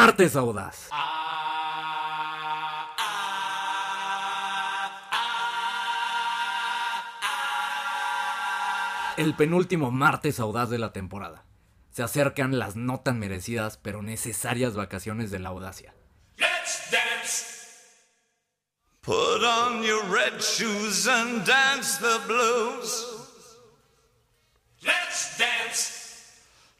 Martes Audaz. El penúltimo martes audaz de la temporada. Se acercan las no tan merecidas pero necesarias vacaciones de la audacia. Let's dance. Put on your red shoes dance the blues. Let's dance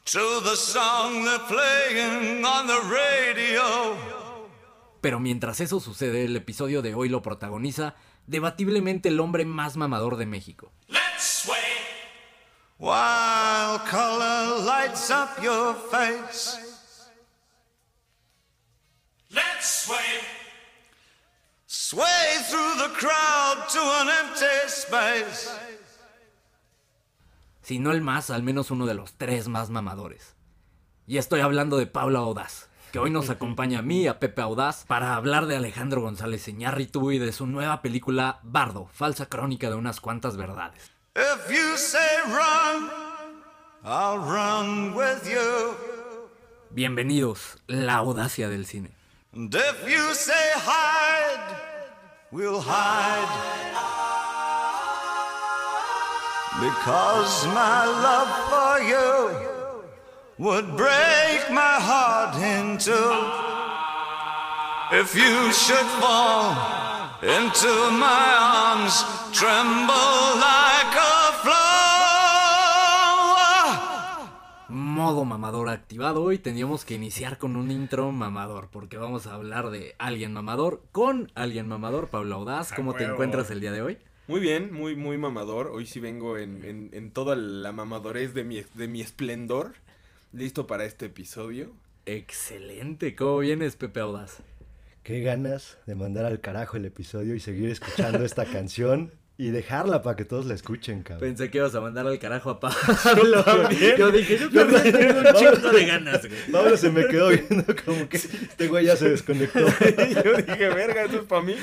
to the song they're playing on the radio. Pero mientras eso sucede, el episodio de hoy lo protagoniza debatiblemente el hombre más mamador de México. Let's sway. While color lights up your face. Let's sway. Sway through the crowd to an empty space. Si no el más, al menos uno de los tres más mamadores. Y estoy hablando de Pablo Audaz, que hoy nos acompaña a mí, a Pepe Audaz, para hablar de Alejandro González Iñárritu y de su nueva película Bardo, falsa crónica de unas cuantas verdades. If you say run, I'll run with you. Bienvenidos, la audacia del cine. And if you say hide, we'll hide. Because my love for you would break my heart in two. If you should fall into my arms, tremble like a flower. Modo mamador activado y teníamos que iniciar con un intro mamador, porque vamos a hablar de alguien mamador con alguien mamador. Pablo Audaz, ¿cómo te encuentras el día de hoy? Muy bien, muy, muy mamador. Hoy sí vengo en, en, en toda la mamadorez de mi, de mi esplendor. Listo para este episodio. Excelente, ¿cómo vienes, Pepe Audaz? Qué ganas de mandar al carajo el episodio y seguir escuchando esta canción y dejarla para que todos la escuchen, cabrón. Pensé que ibas a mandar al carajo a Pablo. Yo dije, yo también tengo un chingo de ganas, güey. Pablo se me quedó viendo como que este güey ya se desconectó. Yo dije, verga, esto es para mí.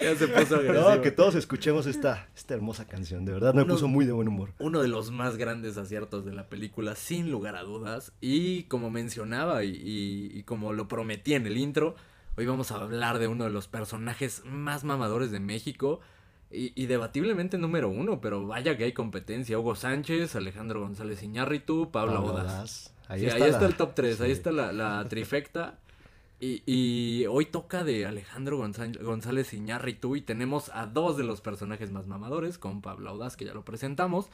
Ya se puso agresivo. No, que todos escuchemos esta, esta hermosa canción, de verdad me puso muy de buen humor. Uno de los más grandes aciertos de la película, sin lugar a dudas. Y como mencionaba y, y- y como lo prometí en el intro, hoy vamos a hablar de uno de los personajes más mamadores de México. Y, y debatiblemente número uno, pero vaya que hay competencia. Hugo Sánchez, Alejandro González Iñárritu, Pablo, Pablo. Audaz. Ahí, está, ahí está la- el top 3, ahí sí. está la, la trifecta. Y, y hoy toca de Alejandro Gonzá- González Iñárritu y tenemos a dos de los personajes más mamadores, con Pablo Audaz, que ya lo presentamos.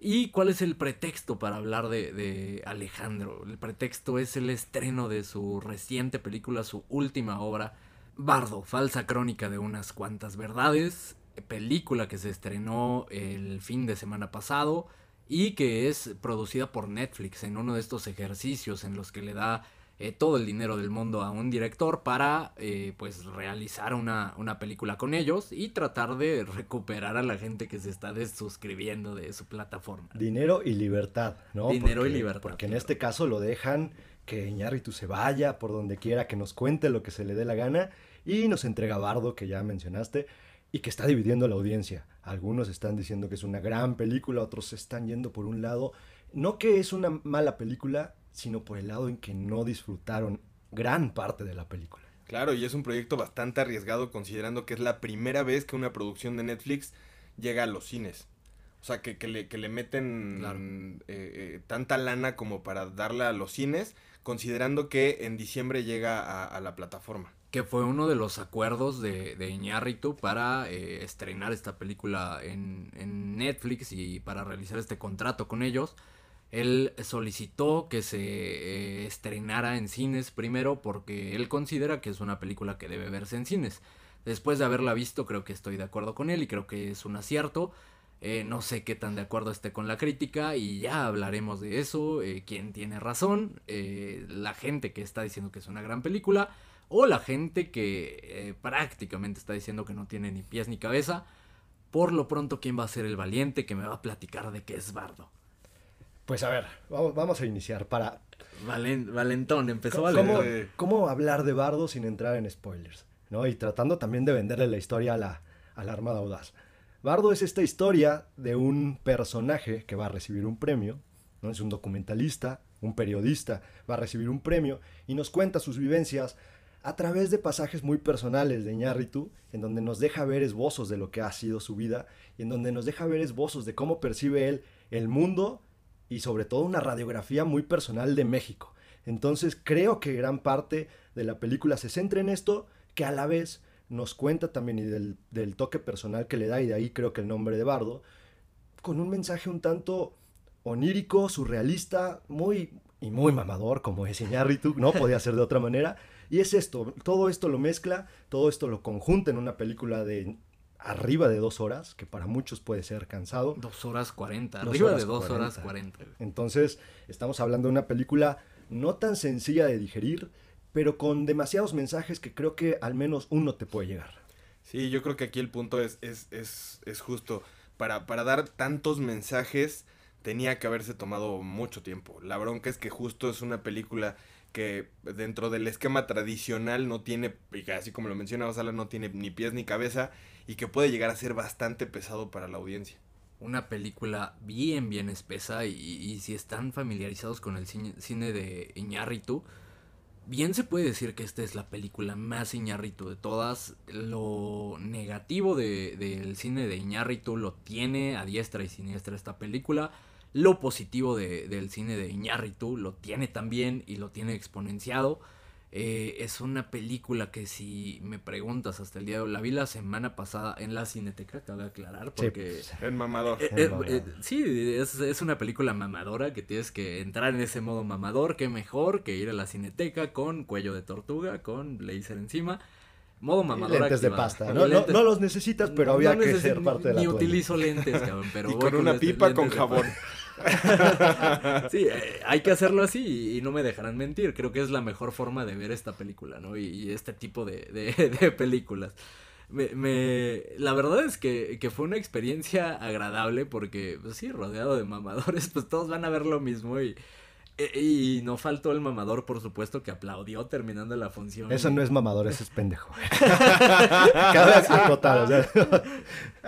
¿Y cuál es el pretexto para hablar de, de Alejandro? El pretexto es el estreno de su reciente película, su última obra, Bardo, falsa crónica de unas cuantas verdades, película que se estrenó el fin de semana pasado y que es producida por Netflix en uno de estos ejercicios en los que le da eh, todo el dinero del mundo a un director para eh, pues realizar una, una película con ellos y tratar de recuperar a la gente que se está desuscribiendo de su plataforma. Dinero y libertad, ¿no? Dinero y libertad, Porque en este caso lo dejan que Iñárritu se vaya por donde quiera, que nos cuente lo que se le dé la gana y nos entrega Bardo, que ya mencionaste, y que está dividiendo la audiencia. Algunos están diciendo que es una gran película, otros están yendo por un lado. No que es una mala película, sino por el lado en que no disfrutaron gran parte de la película. Claro, y es un proyecto bastante arriesgado considerando que es la primera vez que una producción de Netflix llega a los cines. O sea, que, que le, que le meten Claro. eh, eh, tanta lana como para darla a los cines, considerando que en diciembre llega a, a la plataforma. Que fue uno de los acuerdos de, de para eh, estrenar esta película en, en Netflix y para realizar este contrato con ellos. Él solicitó que se eh, estrenara en cines primero porque él considera que es una película que debe verse en cines. Después de haberla visto creo que estoy de acuerdo con él y creo que es un acierto. Eh, no sé qué tan de acuerdo esté con la crítica y ya hablaremos de eso, quién tiene razón, la gente que está diciendo que es una gran película o la gente que eh, prácticamente está diciendo que no tiene ni pies ni cabeza. Por lo pronto, ¿quién va a ser el valiente que me va a platicar de qué es Bardo? Pues a ver, vamos, vamos a iniciar para... Valen- Valentón, empezó ¿Cómo, Valentón. Eh. cómo hablar de Bardo sin entrar en spoilers? ¿no? Y tratando también de venderle la historia a la, a la Armada Audaz. Bardo es esta historia de un personaje que va a recibir un premio, ¿no? Es un documentalista un periodista, va a recibir un premio y nos cuenta sus vivencias a través de pasajes muy personales de Iñárritu, en donde nos deja ver esbozos de lo que ha sido su vida y en donde nos deja ver esbozos de cómo percibe él el mundo y sobre todo una radiografía muy personal de México. Entonces creo que gran parte de la película se centra en esto, que a la vez nos cuenta también y del, del toque personal que le da, y de ahí creo que el nombre de Bardo, con un mensaje un tanto onírico, surrealista, muy y muy mamador, como es Iñárritu, no podía ser de otra manera. Y es esto, todo esto lo mezcla, todo esto lo conjunta en una película de arriba de dos horas, que para muchos puede ser cansado. Dos horas cuarenta, arriba horas de dos horas cuarenta. Entonces, estamos hablando de una película no tan sencilla de digerir, pero con demasiados mensajes que creo que al menos uno te puede llegar. Sí, yo creo que aquí el punto es, es, es, es justo. Para, para dar tantos mensajes tenía que haberse tomado mucho tiempo. La bronca es que justo es una película que dentro del esquema tradicional no tiene, y así como lo mencionaba Sala, no tiene ni pies ni cabeza y que puede llegar a ser bastante pesado para la audiencia. Una película bien, bien espesa y, si están familiarizados con el cine, de Iñárritu, bien se puede decir que esta es la película más Iñárritu de todas. Lo negativo de- del cine de Iñárritu lo tiene a diestra y siniestra esta película. Lo positivo de- del cine de Iñárritu lo tiene también y lo tiene exponenciado. Eh, es una película que si me preguntas hasta el día de hoy, la vi la semana pasada en la Cineteca, cabe aclarar, Sí, porque... pues, El mamador. Eh, Es eh, mamador. eh, sí, es, es una película mamadora que tienes que entrar en ese modo mamador. Qué mejor que ir a la cineteca con cuello de tortuga, con blazer encima. Modo mamador. lentes de pasta. No, no, lentes- no los necesitas, pero no había que ser parte de la Ni utilizo lentes, cabrón, pero y voy con una lentes- pipa con lentes jabón. Sí, eh, hay que hacerlo así y, y no me dejarán mentir. Creo que es la mejor forma de ver esta película, ¿no? Y, y este tipo de, de- de películas. Me, me- la verdad es que, que fue una experiencia agradable porque, pues sí, rodeado de mamadores, pues todos van a ver lo mismo y, y no faltó el mamador, por supuesto, que aplaudió terminando la función. Eso no es mamador, eso es pendejo. Cabe acotar, o sea,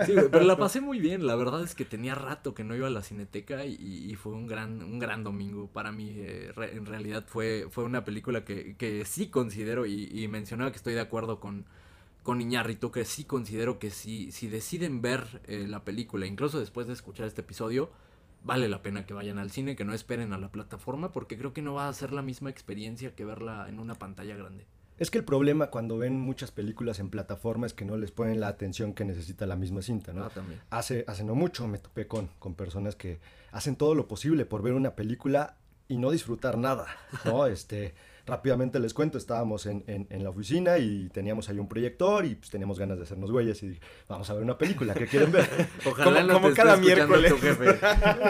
Sí, güey, pero la pasé muy bien. La verdad es que tenía rato que no iba a la cineteca y, y fue un gran, un gran domingo para mí. eh, re- en realidad fue, fue una película que, que sí considero y, y mencionaba que estoy de acuerdo con, con Iñárritu, que sí considero que si, si deciden ver eh, la película, incluso después de escuchar este episodio, vale la pena que vayan al cine, que no esperen a la plataforma, porque creo que no va a ser la misma experiencia que verla en una pantalla grande. Es que el problema cuando ven muchas películas en plataforma es que no les ponen la atención que necesita la misma cinta, ¿no? Ah, también. Hace, hace no mucho me topé con, con personas que hacen todo lo posible por ver una película y no disfrutar nada, ¿no? Este, rápidamente les cuento, estábamos en, en- en la oficina y teníamos ahí un proyector y pues teníamos ganas de hacernos güeyes y dije, vamos a ver una película, ¿qué quieren ver? Ojalá Como- no como cada miércoles. tu jefe.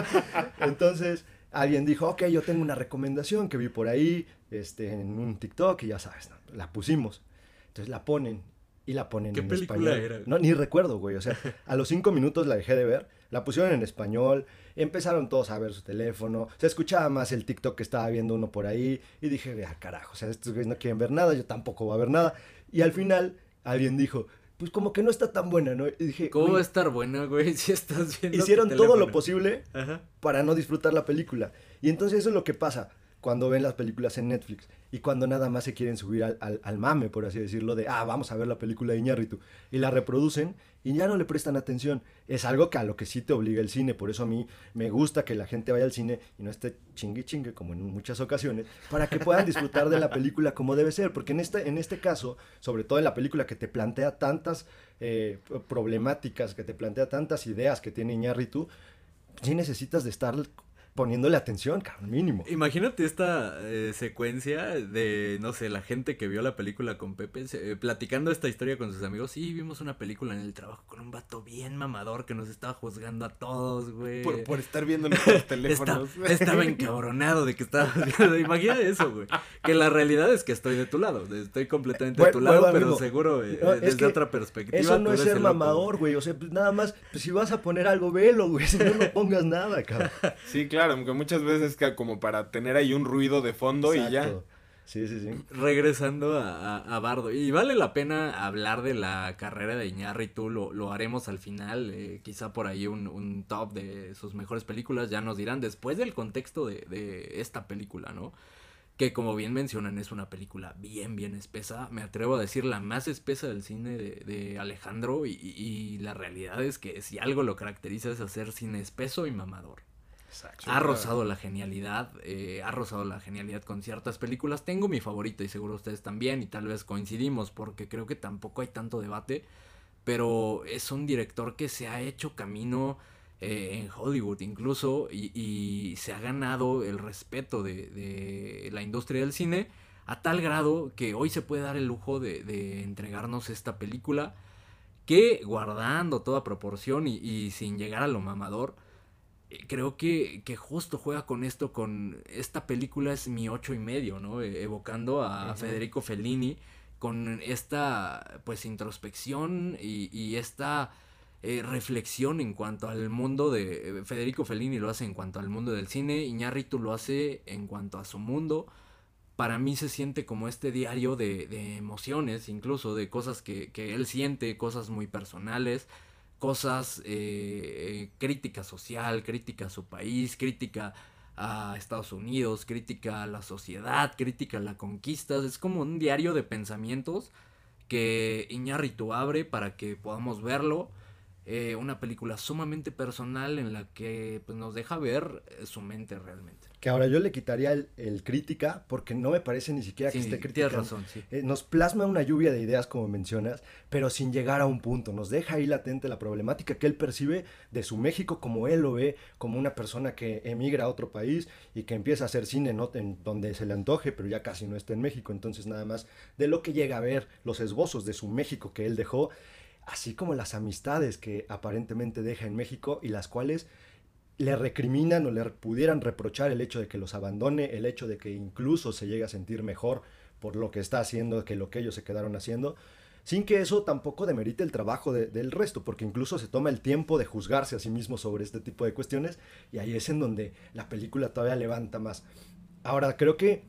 Entonces, alguien dijo, ok, yo tengo una recomendación que vi por ahí, este, en un TikTok y ya sabes, la pusimos. Entonces la ponen y la ponen ¿Qué en película español. era? No, ni recuerdo, güey. O sea, a los cinco minutos la dejé de ver, la pusieron en español, empezaron todos a ver su teléfono, se escuchaba más el TikTok que estaba viendo uno por ahí y dije, vea, carajo, o sea, estos güeyes no quieren ver nada, yo tampoco voy a ver nada. Y al final alguien dijo, pues como que no está tan buena, ¿no? Y dije, ¿Cómo "Güey, va a estar buena, güey? Si estás viendo. tu hicieron todo lo posible Ajá. para no disfrutar la película. Y entonces eso es lo que pasa cuando ven las películas en Netflix y cuando nada más se quieren subir al, al- al mame, por así decirlo, de, ah, vamos a ver la película de Iñárritu. Y la reproducen y ya no le prestan atención. Es algo que a lo que sí te obliga el cine. Por eso a mí me gusta que la gente vaya al cine y no esté chingue chingue como en muchas ocasiones, para que puedan disfrutar de la película como debe ser. Porque en este, en este caso, sobre todo en la película que te plantea tantas eh, problemáticas, que te plantea tantas ideas que tiene Iñárritu, sí necesitas de estar poniéndole atención, cabrón, mínimo. Imagínate esta eh, secuencia de, no sé, la gente que vio la película con Pepe, se- eh, platicando esta historia con sus amigos. Sí, vimos una película en el trabajo con un vato bien mamador que nos estaba juzgando a todos, güey. Por, por estar viendo nuestros Está- teléfonos. estaba encabronado de que estaba viendo. Imagina eso, güey. Que la realidad es que estoy de tu lado. Estoy completamente de Bueno, tu lado, bueno, pero amigo, seguro eh, no, es desde que otra perspectiva. Eso no es ser mamador, güey. O sea, pues nada más, pues si vas a poner algo, velo, güey. Si no, no pongas nada, cabrón. Sí, claro, aunque muchas veces que como para tener ahí un ruido de fondo y ya. Sí, sí, sí. Regresando a, a, a Bardo. Y vale la pena hablar de la carrera de Iñárritu. Lo, lo haremos al final. eh, quizá por ahí un, un top de sus mejores películas. Ya nos dirán después del contexto de, de esta película, ¿no? Que como bien mencionan es una película bien, bien espesa. Me atrevo a decir la más espesa del cine de, de Alejandro. Y, y- y la realidad es que si algo lo caracteriza es hacer cine espeso y mamador. Exacto. Ha rozado la genialidad, eh, ha rozado la genialidad con ciertas películas. Tengo mi favorita y seguro ustedes también y tal vez coincidimos porque creo que tampoco hay tanto debate. Pero es un director que se ha hecho camino eh, en Hollywood incluso y, y se ha ganado el respeto de, de la industria del cine a tal grado que hoy se puede dar el lujo de, de entregarnos esta película que guardando toda proporción y, y sin llegar a lo mamador, creo que, que justo juega con esto, con esta película es mi ocho y medio, ¿no? Eh, evocando a. Federico Fellini con esta pues introspección y, y esta eh, reflexión en cuanto al mundo de eh, Federico Fellini lo hace en cuanto al mundo del cine, Iñárritu lo hace en cuanto a su mundo. Para mí se siente como este diario de, de emociones, incluso de cosas que, que él siente, cosas muy personales, cosas, eh, crítica social, crítica a su país, crítica a Estados Unidos, crítica a la sociedad, crítica a la conquista. Es como un diario de pensamientos que Iñárritu abre para que podamos verlo. Eh, una película sumamente personal en la que pues, nos deja ver eh, su mente realmente. Que ahora yo le quitaría el, el crítica porque no me parece ni siquiera que Sí, esté tienes criticando. razón, sí. Eh, nos plasma una lluvia de ideas, como mencionas, pero sin llegar a un punto. Nos deja ahí latente la problemática que él percibe de su México como él lo ve, como una persona que emigra a otro país y que empieza a hacer cine ¿no? en donde se le antoje, pero ya casi no está en México. Entonces, nada más de lo que llega a ver, los esbozos de su México que él dejó, así como las amistades que aparentemente deja en México y las cuales le recriminan o le pudieran reprochar el hecho de que los abandone, el hecho de que incluso se llegue a sentir mejor por lo que está haciendo que lo que ellos se quedaron haciendo, sin que eso tampoco demerite el trabajo de- del resto, porque incluso se toma el tiempo de juzgarse a sí mismo sobre este tipo de cuestiones y ahí es en donde la película todavía levanta más. Ahora, creo que,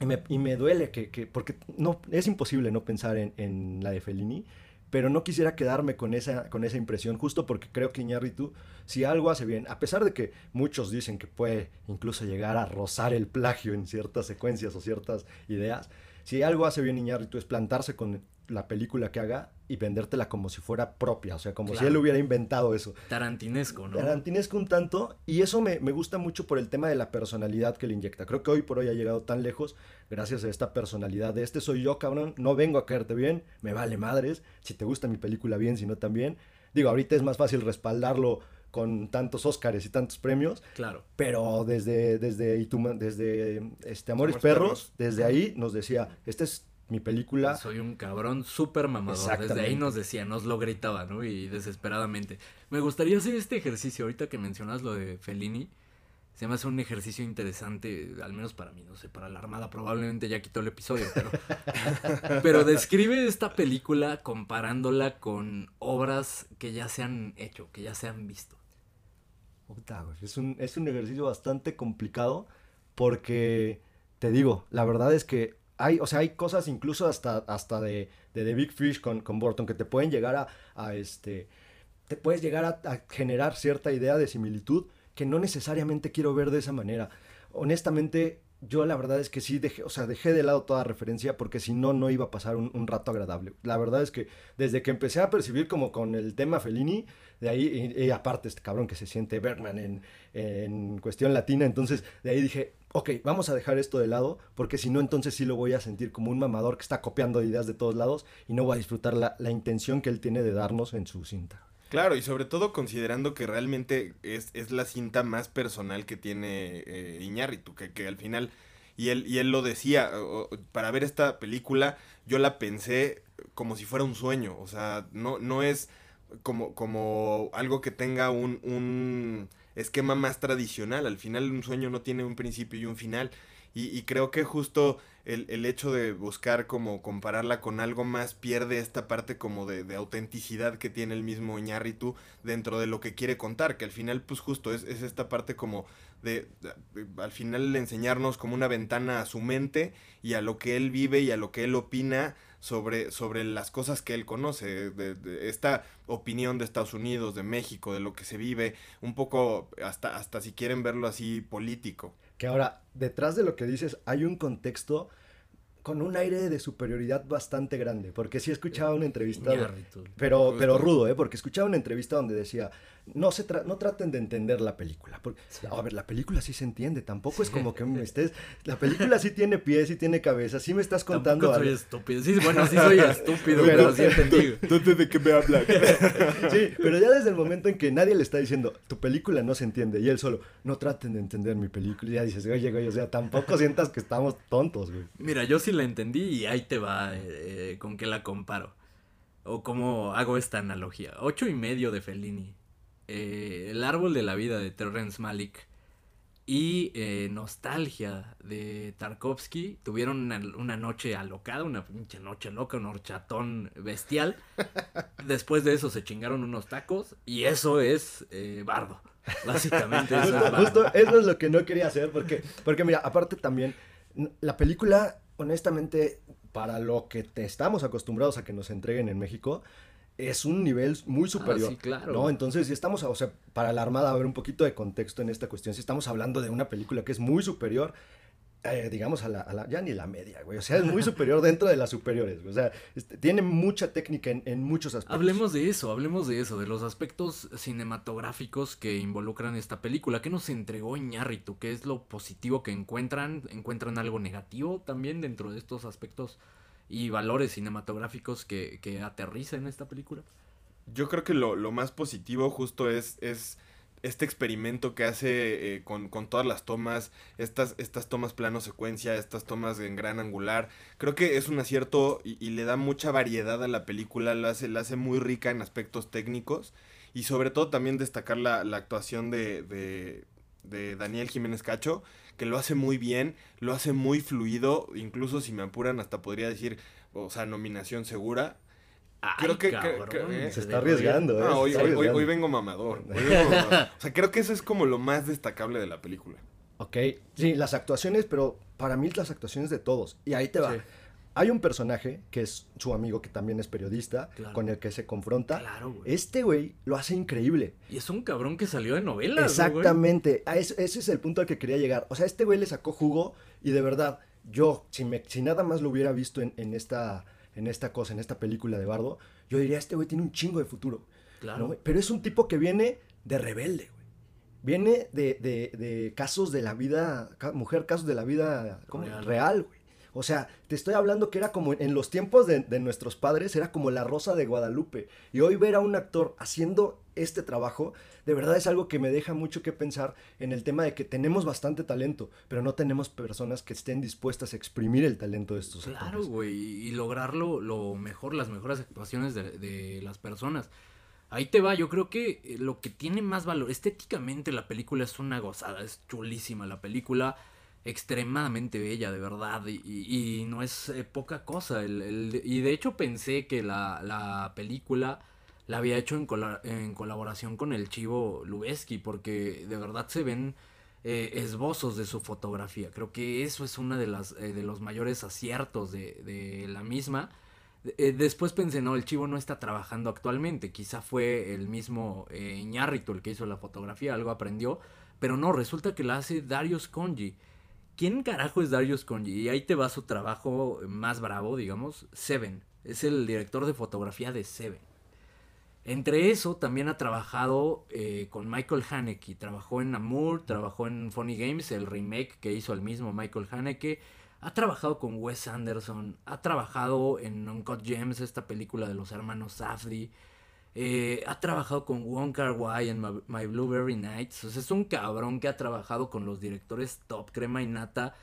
y me, y me duele que, que- porque no, es imposible no pensar en, en la de Fellini, pero no quisiera quedarme con esa, con esa impresión, justo porque creo que Iñárritu, si algo hace bien, a pesar de que muchos dicen que puede incluso llegar a rozar el plagio en ciertas secuencias o ciertas ideas, si algo hace bien Iñárritu es plantarse con la película que haga y vendértela como si fuera propia, o sea, como si él hubiera inventado eso. Tarantinesco, ¿no? Tarantinesco un tanto, y eso me, me gusta mucho por el tema de la personalidad que le inyecta. Creo que hoy por hoy ha llegado tan lejos gracias a esta personalidad de este soy yo, cabrón, no vengo a caerte bien, me vale madres, si te gusta mi película bien, si no también. Digo, ahorita es más fácil respaldarlo con tantos Óscares y tantos premios, Claro. pero desde, desde, Ituma- desde este, Amores, Amores Perros, Perros. desde ahí nos decía, esta es mi película. Soy un cabrón súper mamador. Desde ahí nos decía, nos lo gritaba, ¿no? Y desesperadamente. Me gustaría hacer este ejercicio ahorita que mencionas lo de Fellini. Se me hace un ejercicio interesante, al menos para mí, no sé, para la Armada probablemente ya quitó el episodio, pero... pero describe esta película comparándola con obras que ya se han hecho, que ya se han visto. Puta, güey, Es un, es un ejercicio bastante complicado porque, te digo, la verdad es que hay, o sea, hay cosas incluso hasta, hasta de, de Big Fish con, con que te pueden llegar a, este, te puedes llegar a, a generar cierta idea de similitud que no necesariamente quiero ver de esa manera. Honestamente, yo la verdad es que sí dejé, o sea, dejé de lado toda referencia porque si no, no iba a pasar un, un rato agradable. La verdad es que desde que empecé a percibir como con el tema Fellini, de ahí, y, aparte este cabrón que se siente Bergman en, en cuestión latina, entonces de ahí dije, ok, vamos a dejar esto de lado, porque si no, entonces sí lo voy a sentir como un mamador que está copiando ideas de todos lados y no voy a disfrutar la, la intención que él tiene de darnos en su cinta. Claro, y sobre todo considerando que realmente es, es la cinta más personal que tiene eh, Iñárritu, que, que al final, y él, y él lo decía, para ver esta película yo la pensé como si fuera un sueño, o sea, no, no es como, como algo que tenga un, un esquema más tradicional, al final un sueño no tiene un principio y un final, y, creo que justo el, el hecho de buscar como compararla con algo más pierde esta parte como de, de autenticidad que tiene el mismo Iñárritu dentro de lo que quiere contar, que al final pues justo es, es esta parte como de, de- al final enseñarnos como una ventana a su mente y a lo que él vive y a lo que él opina sobre, sobre las cosas que él conoce, de, de esta opinión de Estados Unidos, de México, de lo que se vive, un poco hasta, hasta si quieren verlo así político. Que ahora, detrás de lo que dices, hay un contexto con un aire de superioridad bastante grande. Porque sí escuchaba una entrevista, pero, Justo. pero rudo, ¿eh? Porque escuchaba una entrevista donde decía, no, se tra- no traten de entender la película. Porque, a ver, la película sí se entiende, tampoco es como que me estés... La película sí tiene pies, sí tiene cabeza, sí me estás contando Tampoco soy algo. estúpido. Sí, bueno, sí soy estúpido, Pero- pero sí entendí. Entonces, ¿de qué me habla? Sí, pero ya desde el momento en que nadie le está diciendo, tu película no se entiende, y él solo, no traten de entender mi película, y ya dices, oye, güey, o sea, tampoco sientas que estamos tontos, güey. Mira, yo sí la entendí y ahí te va eh, eh, con qué la comparo. O cómo hago esta analogía. Ocho y medio de Fellini. Eh, el árbol de la vida de Terrence Malick. Y eh, Nostalgia de Tarkovsky tuvieron una, una noche alocada, una pinche noche loca, un horchatón bestial. Después de eso se chingaron unos tacos y eso es eh, bardo. Básicamente eso es bardo. justo eso es lo que no quería hacer, porque, porque mira, aparte también, la película, honestamente, para lo que te estamos acostumbrados a que nos entreguen en México, es un nivel muy superior. Ah, sí, claro. ¿no? Entonces, si estamos, o sea, para la Armada, a ver un poquito de contexto en esta cuestión, si estamos hablando de una película que es muy superior, eh, digamos, a la, a la- ya ni la media, güey, o sea, es muy superior dentro de las superiores, güey, o sea, este, tiene mucha técnica en, en muchos aspectos. Hablemos de eso, hablemos de eso, de los aspectos cinematográficos que involucran esta película. ¿Qué nos entregó Iñárritu? ¿Qué es lo positivo que encuentran? ¿Encuentran algo negativo también dentro de estos aspectos y valores cinematográficos que, que aterriza en esta película? Yo creo que lo, lo más positivo justo es, es este experimento que hace eh, con, con todas las tomas, estas, estas tomas plano secuencia, estas tomas en gran angular. Creo que es un acierto y, y le da mucha variedad a la película, la hace, la hace muy rica en aspectos técnicos y sobre todo también destacar la, la actuación de, de, de Daniel Jiménez Cacho, que lo hace muy bien, lo hace muy fluido, incluso si me apuran hasta podría decir, o sea, nominación segura. Creo que- que- cabrón, que- eh, Se está arriesgando. ¿eh? Ah, se hoy, está hoy- hoy- arriesgando. hoy vengo mamador. hoy vengo mamador. O sea, creo que eso es como lo más destacable de la película. Ok, sí, las actuaciones, pero para mí las actuaciones de todos. Y ahí te va. Sí. Hay un personaje que es su amigo que también es periodista, Claro. con el que se confronta. Claro, güey. Este güey lo hace increíble. Y es un cabrón que salió de novelas. ¿no, güey? Exactamente. A eso- ese es el punto al que quería llegar. O sea, este güey le sacó jugo y de verdad, yo, si, me, si nada más lo hubiera visto en, en esta, en esta cosa, en esta película de Bardo, yo diría, este güey tiene un chingo de futuro. Claro. Pero es un tipo que viene de rebelde, güey. Viene de, de- de casos de la vida, ca- mujer, casos de la vida ¿cómo? Real. real, güey. O sea, te estoy hablando que era como en los tiempos de, de nuestros padres, era como la Rosa de Guadalupe. Y hoy ver a un actor haciendo este trabajo, de verdad es algo que me deja mucho que pensar en el tema de que tenemos bastante talento, pero no tenemos personas que estén dispuestas a exprimir el talento de estos Claro, actores. güey, y lograrlo lo mejor, las mejores actuaciones de, de las personas. Ahí te va, yo creo que eh, lo que tiene más valor, estéticamente la película es una gozada, es chulísima la película, extremadamente bella, de verdad, y, no es eh, poca cosa. el- y de hecho pensé que la, la película la había hecho en, en colaboración con el Chivo Lubeski, porque de verdad se ven eh, esbozos de su fotografía. Creo que eso es uno de, eh, de los mayores aciertos de, de la misma. Eh, después pensé, no, el Chivo no está trabajando actualmente. Quizá fue el mismo Iñárritu el que hizo la fotografía, algo aprendió. Pero no, resulta que la hace Darius Conji. ¿Quién carajo es Darius Conji? Y ahí te va su trabajo más bravo, digamos, Seven. Es el director de fotografía de Seven. Entre eso también ha trabajado eh, con Michael Haneke. Trabajó en Amour, trabajó en Funny Games, el remake que hizo el mismo Michael Haneke. Ha trabajado con Wes Anderson. Ha trabajado en Uncut Gems, esta película de los hermanos Safdie. Eh, ha trabajado con Wong Kar Wai en My, My Blueberry Nights. Es un cabrón que ha trabajado con los directores top, crema y nata,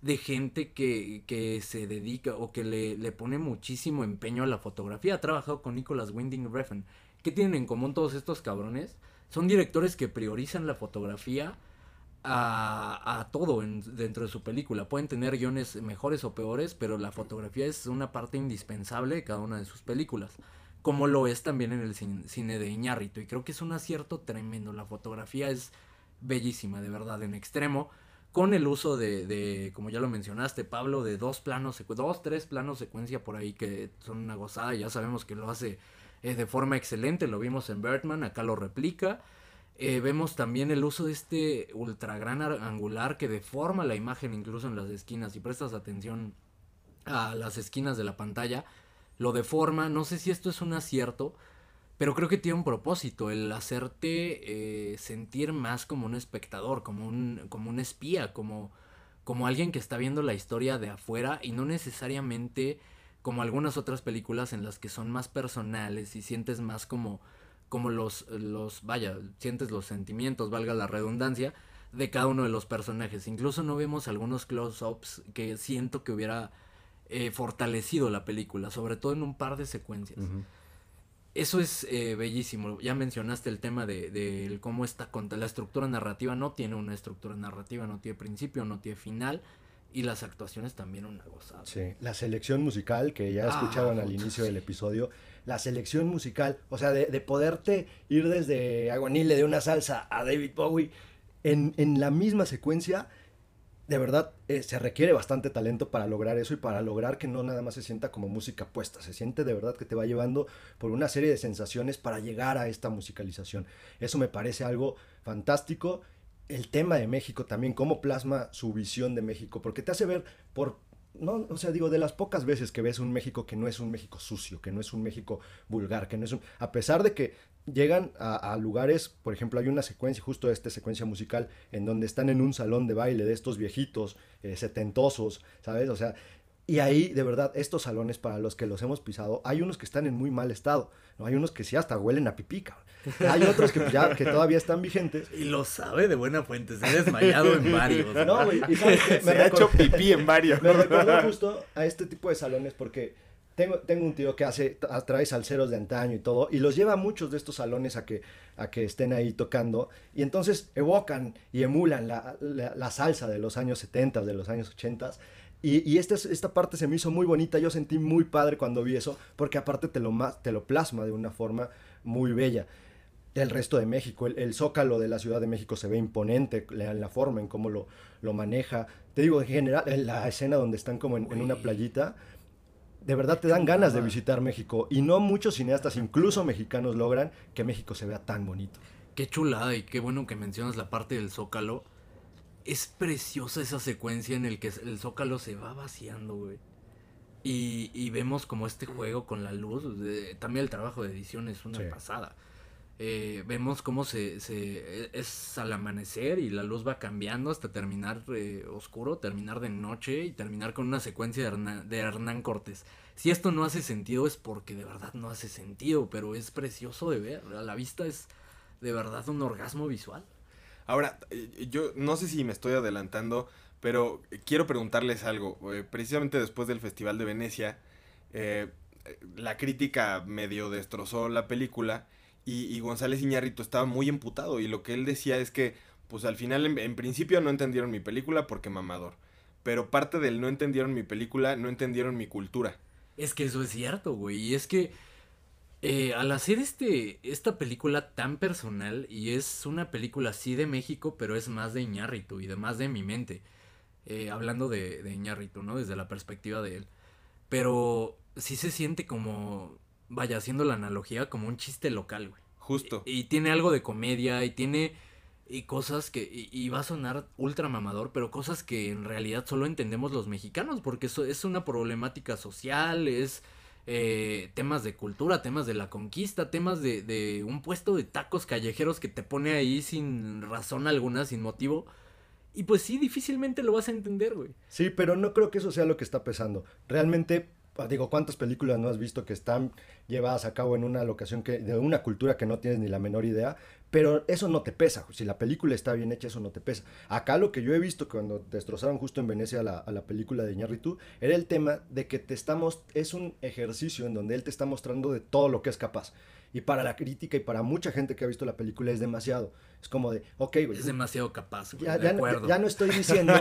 de gente que, que se dedica o que le, le pone muchísimo empeño a la fotografía. Ha trabajado con Nicholas Winding Refn. ¿Qué tienen en común todos estos cabrones? Son directores que priorizan la fotografía a, a todo en- dentro de su película. Pueden tener guiones mejores o peores, pero la fotografía es una parte indispensable de cada una de sus películas. Como lo es también en el cin- cine de Iñárritu. Y creo que es un acierto tremendo. La fotografía es bellísima, de verdad, en extremo. Con el uso de, como ya lo mencionaste, Pablo, de dos planos, dos, tres planos secuencia por ahí que son una gozada. Ya sabemos que lo hace eh, de forma excelente. Lo vimos en Birdman, acá lo replica. Eh, vemos también el uso de este ultra gran ar- angular que deforma la imagen incluso en las esquinas. Si prestas atención a las esquinas de la pantalla, lo deforma. No sé si esto es un acierto, pero creo que tiene un propósito, el hacerte eh, sentir más como un espectador, como un, como un espía, como, como alguien que está viendo la historia de afuera y no necesariamente como algunas otras películas en las que son más personales y sientes más como, como los, los, vaya, sientes los sentimientos, valga la redundancia, de cada uno de los personajes. Incluso no vemos algunos close-ups que siento que hubiera eh, fortalecido la película, sobre todo en un par de secuencias. Eso es eh, bellísimo. Ya mencionaste el tema de, de cómo está contra la estructura narrativa. No tiene una estructura narrativa, no tiene principio, no tiene final. Y las actuaciones también una gozada. Sí, la selección musical que ya Ah, escucharon al inicio sí. del episodio, la selección musical, o sea, de, de poderte ir desde Aguanile de una salsa a David Bowie en, en la misma secuencia, de verdad eh, se requiere bastante talento para lograr eso y para lograr que no nada más se sienta como música puesta, se siente de verdad que te va llevando por una serie de sensaciones para llegar a esta musicalización. Eso me parece algo fantástico. El tema de México también, cómo plasma su visión de México, porque te hace ver por no, o sea, digo, de las pocas veces que ves un México que no es un México sucio, que no es un México vulgar, que no es un... A pesar de que llegan a, a lugares, por ejemplo, hay una secuencia, justo esta secuencia musical, en donde están en un salón de baile de estos viejitos, eh, setentosos, ¿sabes? O sea, y ahí, de verdad, estos salones para los que los hemos pisado, hay unos que están en muy mal estado, ¿no? Hay unos que sí hasta huelen a pipí, cabrón. Hay otros que, ya, que todavía están vigentes. Y lo sabe de buena fuente. Se ha desmayado en varios. No, güey, y ¿sabes qué? Se ha hecho pipí en varios. Me recordó justo a este tipo de salones porque tengo, tengo un tío que hace, trae salseros de antaño y todo, y los lleva a muchos de estos salones a que, a que estén ahí tocando, y entonces evocan y emulan la, la- la salsa de los años 70, de los años 80. Y, y esta, es- esta parte se me hizo muy bonita, yo sentí muy padre cuando vi eso, porque aparte te lo, te lo plasma de una forma muy bella el resto de México. El, el zócalo de la Ciudad de México se ve imponente la, la forma en cómo lo, lo maneja. Te digo, en general, en la escena donde están como en, en una playita, de verdad te dan ganas de visitar México. Y no muchos cineastas, incluso mexicanos, logran que México se vea tan bonito. Qué chulada y qué bueno que mencionas la parte del zócalo. Es preciosa esa secuencia en el que el zócalo se va vaciando, güey. Y, y vemos como este juego con la luz. eh, también el trabajo de edición es una Sí. pasada. Eh, vemos cómo se, se es al amanecer y la luz va cambiando hasta terminar eh, oscuro, terminar de noche y terminar con una secuencia de Hernán, Cortés. Si esto no hace sentido es porque de verdad no hace sentido, pero es precioso de ver. A la vista es de verdad un orgasmo visual. Ahora, eh, yo no sé si me estoy adelantando, pero quiero preguntarles algo. Eh, Precisamente después del Festival de Venecia, la crítica medio destrozó la película y, González Iñárritu estaba muy emputado y lo que él decía es que, pues al final, en, principio no entendieron mi película porque mamador. Pero parte del no entendieron mi película, no entendieron mi cultura. Es que eso es cierto, güey. Y es que eh, al hacer este, esta película tan personal, y es una película así de México, pero es más de Iñárritu y de más de mi mente. eh, hablando de, de ¿no? Desde la perspectiva de él. Pero sí se siente como, vaya, haciendo la analogía, como un chiste local, güey. Justo. Y, y tiene algo de comedia y tiene y cosas que y, y va a sonar ultra mamador, pero cosas que en realidad solo entendemos los mexicanos porque eso es una problemática social, es eh, temas de cultura, temas de la conquista, temas de, de un puesto de tacos callejeros que te pone ahí sin razón alguna, sin motivo. Y pues sí, difícilmente lo vas a entender, güey. Sí, pero no creo que eso sea lo que está pesando. Realmente digo, ¿cuántas películas no has visto que están llevadas a cabo en una locación que, de una cultura que no tienes ni la menor idea? Pero eso no te pesa. Si la película está bien hecha, eso no te pesa. Acá lo que yo he visto cuando destrozaron justo en Venecia la, a la película de Iñárritu era el tema de que te estamos, es un ejercicio en donde él te está mostrando de todo lo que es capaz. Y para la crítica y para mucha gente que ha visto la película es demasiado. Es como de, ok, güey. Es demasiado capaz, güey. Ya, de ya ya no estoy diciendo,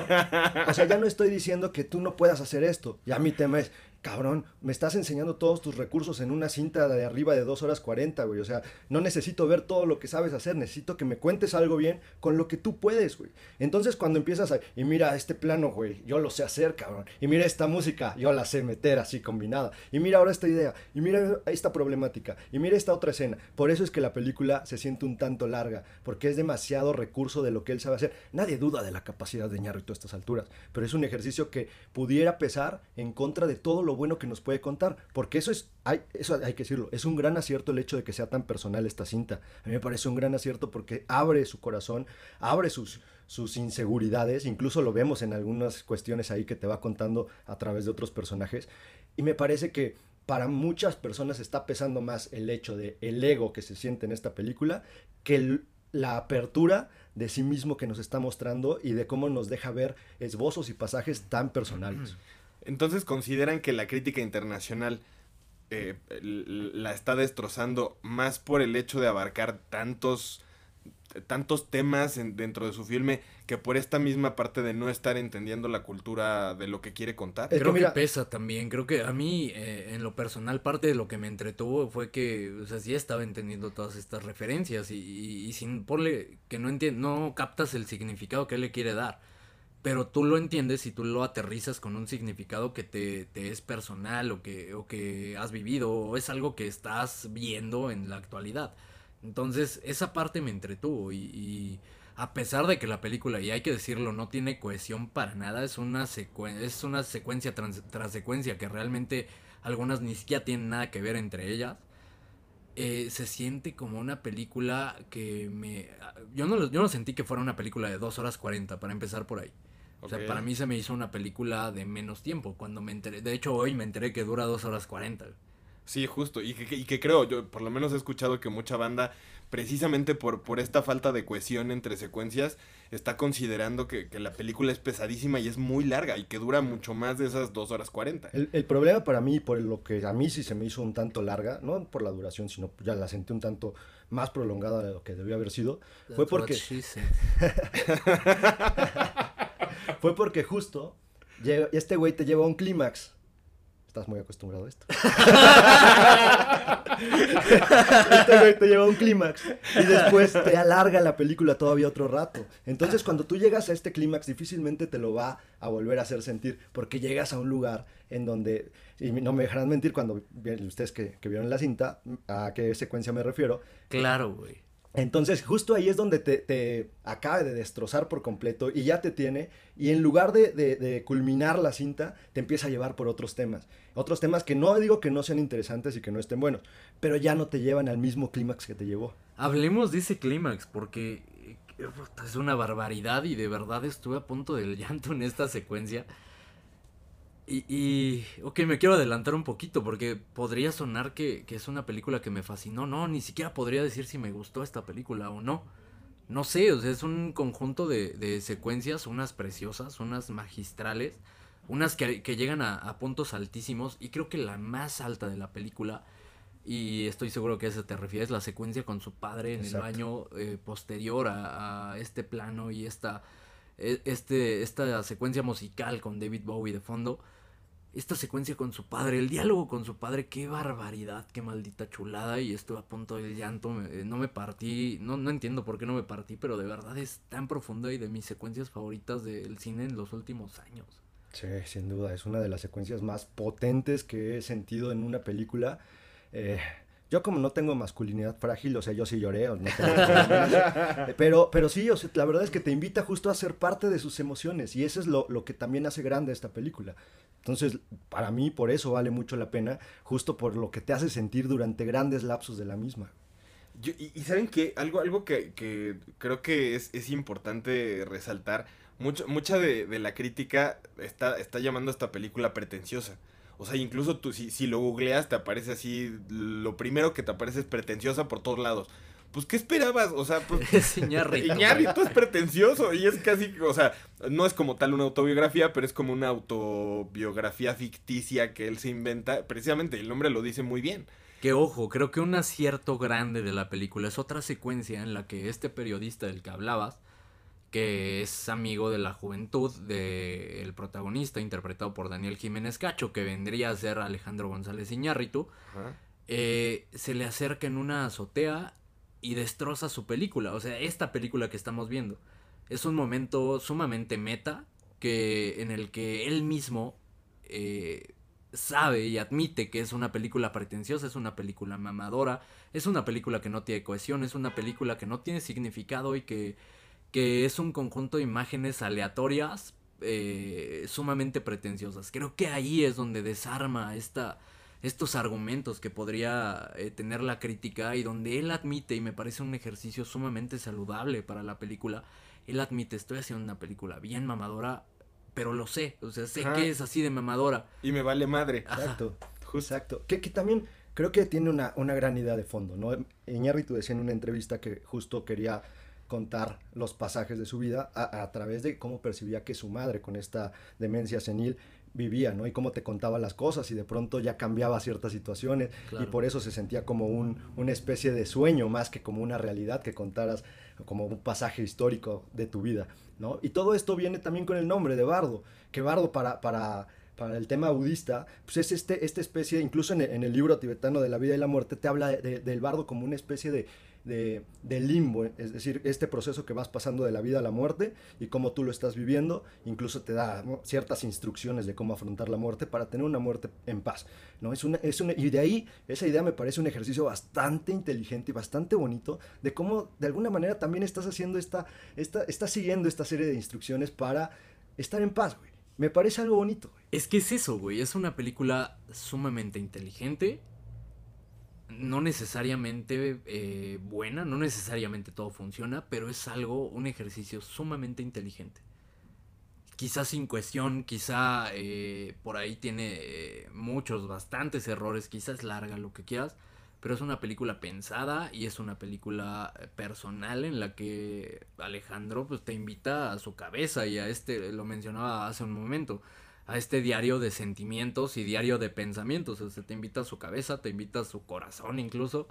o sea, ya no estoy diciendo que tú no puedas hacer esto. Ya mi tema es, cabrón, me estás enseñando todos tus recursos en una cinta de arriba de 2 horas 40, güey. O sea, no necesito ver todo lo que sabes hacer, necesito que me cuentes algo bien con lo que tú puedes, güey. Entonces cuando empiezas a, y mira este plano, güey, yo lo sé hacer, cabrón. Y mira esta música, yo la sé meter así combinada. Y mira ahora esta idea, y mira esta problemática, y mira esta otra escena. Por eso es que la película se siente un tanto larga, porque es demasiado recurso de lo que él sabe hacer. Nadie duda de la capacidad de Ñarrito a estas alturas, pero es un ejercicio que pudiera pesar en contra de todo lo bueno que nos puede contar, porque eso es, hay, eso hay que decirlo, es un gran acierto el hecho de que sea tan personal esta cinta. A mí me parece un gran acierto porque abre su corazón, abre sus, sus inseguridades, incluso lo vemos en algunas cuestiones ahí que te va contando a través de otros personajes, y me parece que para muchas personas está pesando más el hecho de el ego que se siente en esta película que la apertura de sí mismo que nos está mostrando y de cómo nos deja ver esbozos y pasajes tan personales. Entonces consideran que la crítica internacional eh, la está destrozando más por el hecho de abarcar tantos tantos temas en- dentro de su filme que por esta misma parte de no estar entendiendo la cultura de lo que quiere contar. Es que Creo que, pesa también. Creo que a mí, eh, en lo personal, parte de lo que me entretuvo fue que, o sea, sí estaba entendiendo todas estas referencias y, y- y sin ponle que no entiendes, no captas el significado que él le quiere dar. Pero tú lo entiendes y tú lo aterrizas con un significado que te, te es personal o que, o que has vivido o es algo que estás viendo en la actualidad. Entonces, esa parte me entretuvo y, y a pesar de que la película, y hay que decirlo, no tiene cohesión para nada, es una, secuen- es una secuencia tras, tras secuencia que realmente algunas ni siquiera tienen nada que ver entre ellas. eh, se siente como una película que me... Yo no, yo no sentí que fuera una película de 2 horas 40, para empezar por ahí. O sea, para mí se me hizo una película de menos tiempo, cuando me enteré... De hecho, hoy me enteré que dura 2 horas 40. Sí, justo. Y que, que- y que creo, yo por lo menos he escuchado que mucha banda, precisamente por, por esta falta de cohesión entre secuencias, está considerando que, que la película es pesadísima y es muy larga y que dura mucho más de esas 2 horas 40. El, el problema para mí, por lo que a mí sí se me hizo un tanto larga, no por la duración, sino ya la sentí un tanto más prolongada de lo que debió haber sido, fue That's porque, she said. fue porque justo este güey te lleva a un clímax. Estás muy acostumbrado a esto. este güey te lleva a un clímax y después te alarga la película todavía otro rato. Entonces, cuando tú llegas a este clímax, difícilmente te lo va a volver a hacer sentir, porque llegas a un lugar en donde, y no me dejarán mentir cuando ustedes que, que vieron la cinta, a qué secuencia me refiero, Claro, güey. Entonces, justo ahí es donde te, te acaba de destrozar por completo y ya te tiene. Y en lugar de, de- culminar la cinta, te empieza a llevar por otros temas. Otros temas que no digo que no sean interesantes y que no estén buenos, pero ya no te llevan al mismo clímax que te llevó. Hablemos de ese clímax, porque eh, es una barbaridad y de verdad estuve a punto del llanto en esta secuencia. Y, y, ok, me quiero adelantar un poquito porque podría sonar que, que es una película que me fascinó. No, ni siquiera podría decir si me gustó esta película o no. No sé, o sea, es un conjunto de, de secuencias, unas preciosas, unas magistrales, unas que, que llegan a, a puntos altísimos y creo que la más alta de la película, y estoy seguro que a eso te refieres, la secuencia con su padre en Exacto. el baño eh, posterior a, a este plano y esta, e- este, esta secuencia musical con David Bowie de fondo. Esta secuencia con su padre, el diálogo con su padre, qué barbaridad, qué maldita chulada. Y estuve a punto del llanto, me- no me partí, no, no entiendo por qué no me partí, pero de verdad es tan profunda y de mis secuencias favoritas del cine en los últimos años. Sí, sin duda, es una de las secuencias más potentes que he sentido en una película. Eh, yo como no tengo masculinidad frágil, o sea, yo sí lloré, o no tengo pero, pero sí, o sea, la verdad es que te invita justo a ser parte de sus emociones y eso es lo, lo que también hace grande esta película. Entonces, para mí, por eso vale mucho la pena, justo por lo que te hace sentir durante grandes lapsos de la misma. Yo- y, y saben que algo, algo que, que creo que es, es importante resaltar, mucho, mucha de, de la crítica está, está llamando a esta película pretenciosa. O sea, incluso tú, si, si lo googleas, te aparece así, lo primero que te aparece es pretenciosa por todos lados. Pues, ¿qué esperabas? O sea, pues... Es Iñárritu. Iñárritu es pretencioso y es casi, o sea, no es como tal una autobiografía, pero es como una autobiografía ficticia que él se inventa. Precisamente, el nombre lo dice muy bien. Que ojo, creo que un acierto grande de la película es otra secuencia en la que este periodista del que hablabas, que es amigo de la juventud del protagonista, interpretado por Daniel Jiménez Cacho, que vendría a ser Alejandro González Iñárritu, eh, se le acerca en una azotea y destroza su película. O sea, esta película que estamos viendo. Es un momento sumamente meta que, en el que él mismo eh, sabe y admite que es una película pretenciosa, es una película mamadora, es una película que no tiene cohesión, es una película que no tiene significado y que, que es un conjunto de imágenes aleatorias eh, sumamente pretenciosas. Creo que ahí es donde desarma esta, estos argumentos que podría eh, tener la crítica y donde él admite, y me parece un ejercicio sumamente saludable para la película, él admite, estoy haciendo una película bien mamadora, pero lo sé, o sea, sé Ajá. que es así de mamadora. Y me vale madre. Exacto. Exacto. Que, que también creo que tiene una, una gran idea de fondo, ¿no? Iñárritu decía en una entrevista que justo quería contar los pasajes de su vida a, a través de cómo percibía que su madre con esta demencia senil vivía, ¿no? Y cómo te contaba las cosas y de pronto ya cambiaba ciertas situaciones Claro. y por eso se sentía como un, una especie de sueño más que como una realidad que contaras como un pasaje histórico de tu vida, ¿no? Y todo esto viene también con el nombre de Bardo, que Bardo para, para, para el tema budista, pues es este, esta especie, incluso en el, en el libro tibetano de la vida y la muerte, te habla de- de- del bardo como una especie de, de, limbo, es decir, este proceso que vas pasando de la vida a la muerte y cómo tú lo estás viviendo, incluso te da ciertas instrucciones de cómo afrontar la muerte para tener una muerte en paz, ¿no? Es una, es y de ahí, esa idea me parece un ejercicio bastante inteligente y bastante bonito de cómo de alguna manera también estás haciendo esta, esta, estás siguiendo esta serie de instrucciones para estar en paz, güey. Me parece algo bonito, güey. Es que es eso, güey. Es una película sumamente inteligente. No necesariamente eh, buena, no necesariamente todo funciona, pero es algo, un ejercicio sumamente inteligente. Quizás sin cuestión, quizá eh, por ahí tiene eh, muchos, bastantes errores, quizás larga, lo que quieras, pero es una película pensada y es una película personal en la que Alejandro pues te invita a su cabeza y a este, lo mencionaba hace un momento, a este diario de sentimientos y diario de pensamientos, o sea, te invita a su cabeza, te invita a su corazón incluso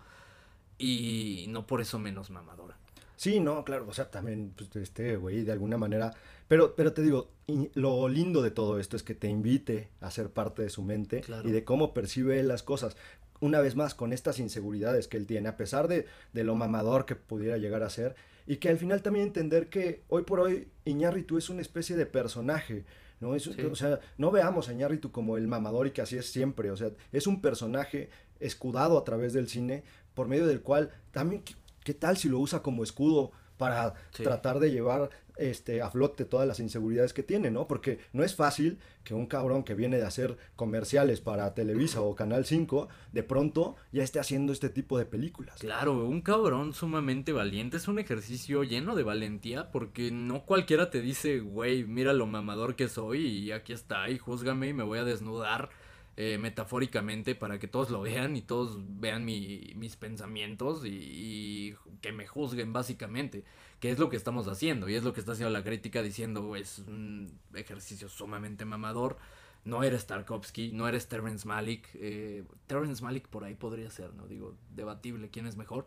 y no por eso menos mamadora. Sí, no, claro, o sea, también, pues, este, güey, de alguna manera, pero, pero te digo, lo lindo de todo esto es que te invite a ser parte de su mente Claro. y de cómo percibe él las cosas. Una vez más, con estas inseguridades que él tiene, a pesar de, de lo mamador que pudiera llegar a ser, y que al final también entender que hoy por hoy Iñárritu es una especie de personaje, ¿no? Es, Sí. O sea, no veamos a Iñárritu como el mamador y que así es siempre, o sea, es un personaje escudado a través del cine, por medio del cual también, ¿qué, qué tal si lo usa como escudo para Sí. tratar de llevar este, a flote todas las inseguridades que tiene, ¿no? Porque no es fácil que un cabrón que viene de hacer comerciales para Televisa o Canal 5, de pronto ya esté haciendo este tipo de películas. Claro, un cabrón sumamente valiente es un ejercicio lleno de valentía porque no cualquiera te dice, güey, mira lo mamador que soy y aquí está y júzgame y me voy a desnudar eh, metafóricamente para que todos lo vean y todos vean mi- mis pensamientos y, y que me juzguen básicamente, que es lo que estamos haciendo y es lo que está haciendo la crítica diciendo es un ejercicio sumamente mamador. No eres Tarkovsky, no eres Terrence Malick. Eh, Terrence Malick por ahí podría ser, ¿no? Digo, debatible quién es mejor.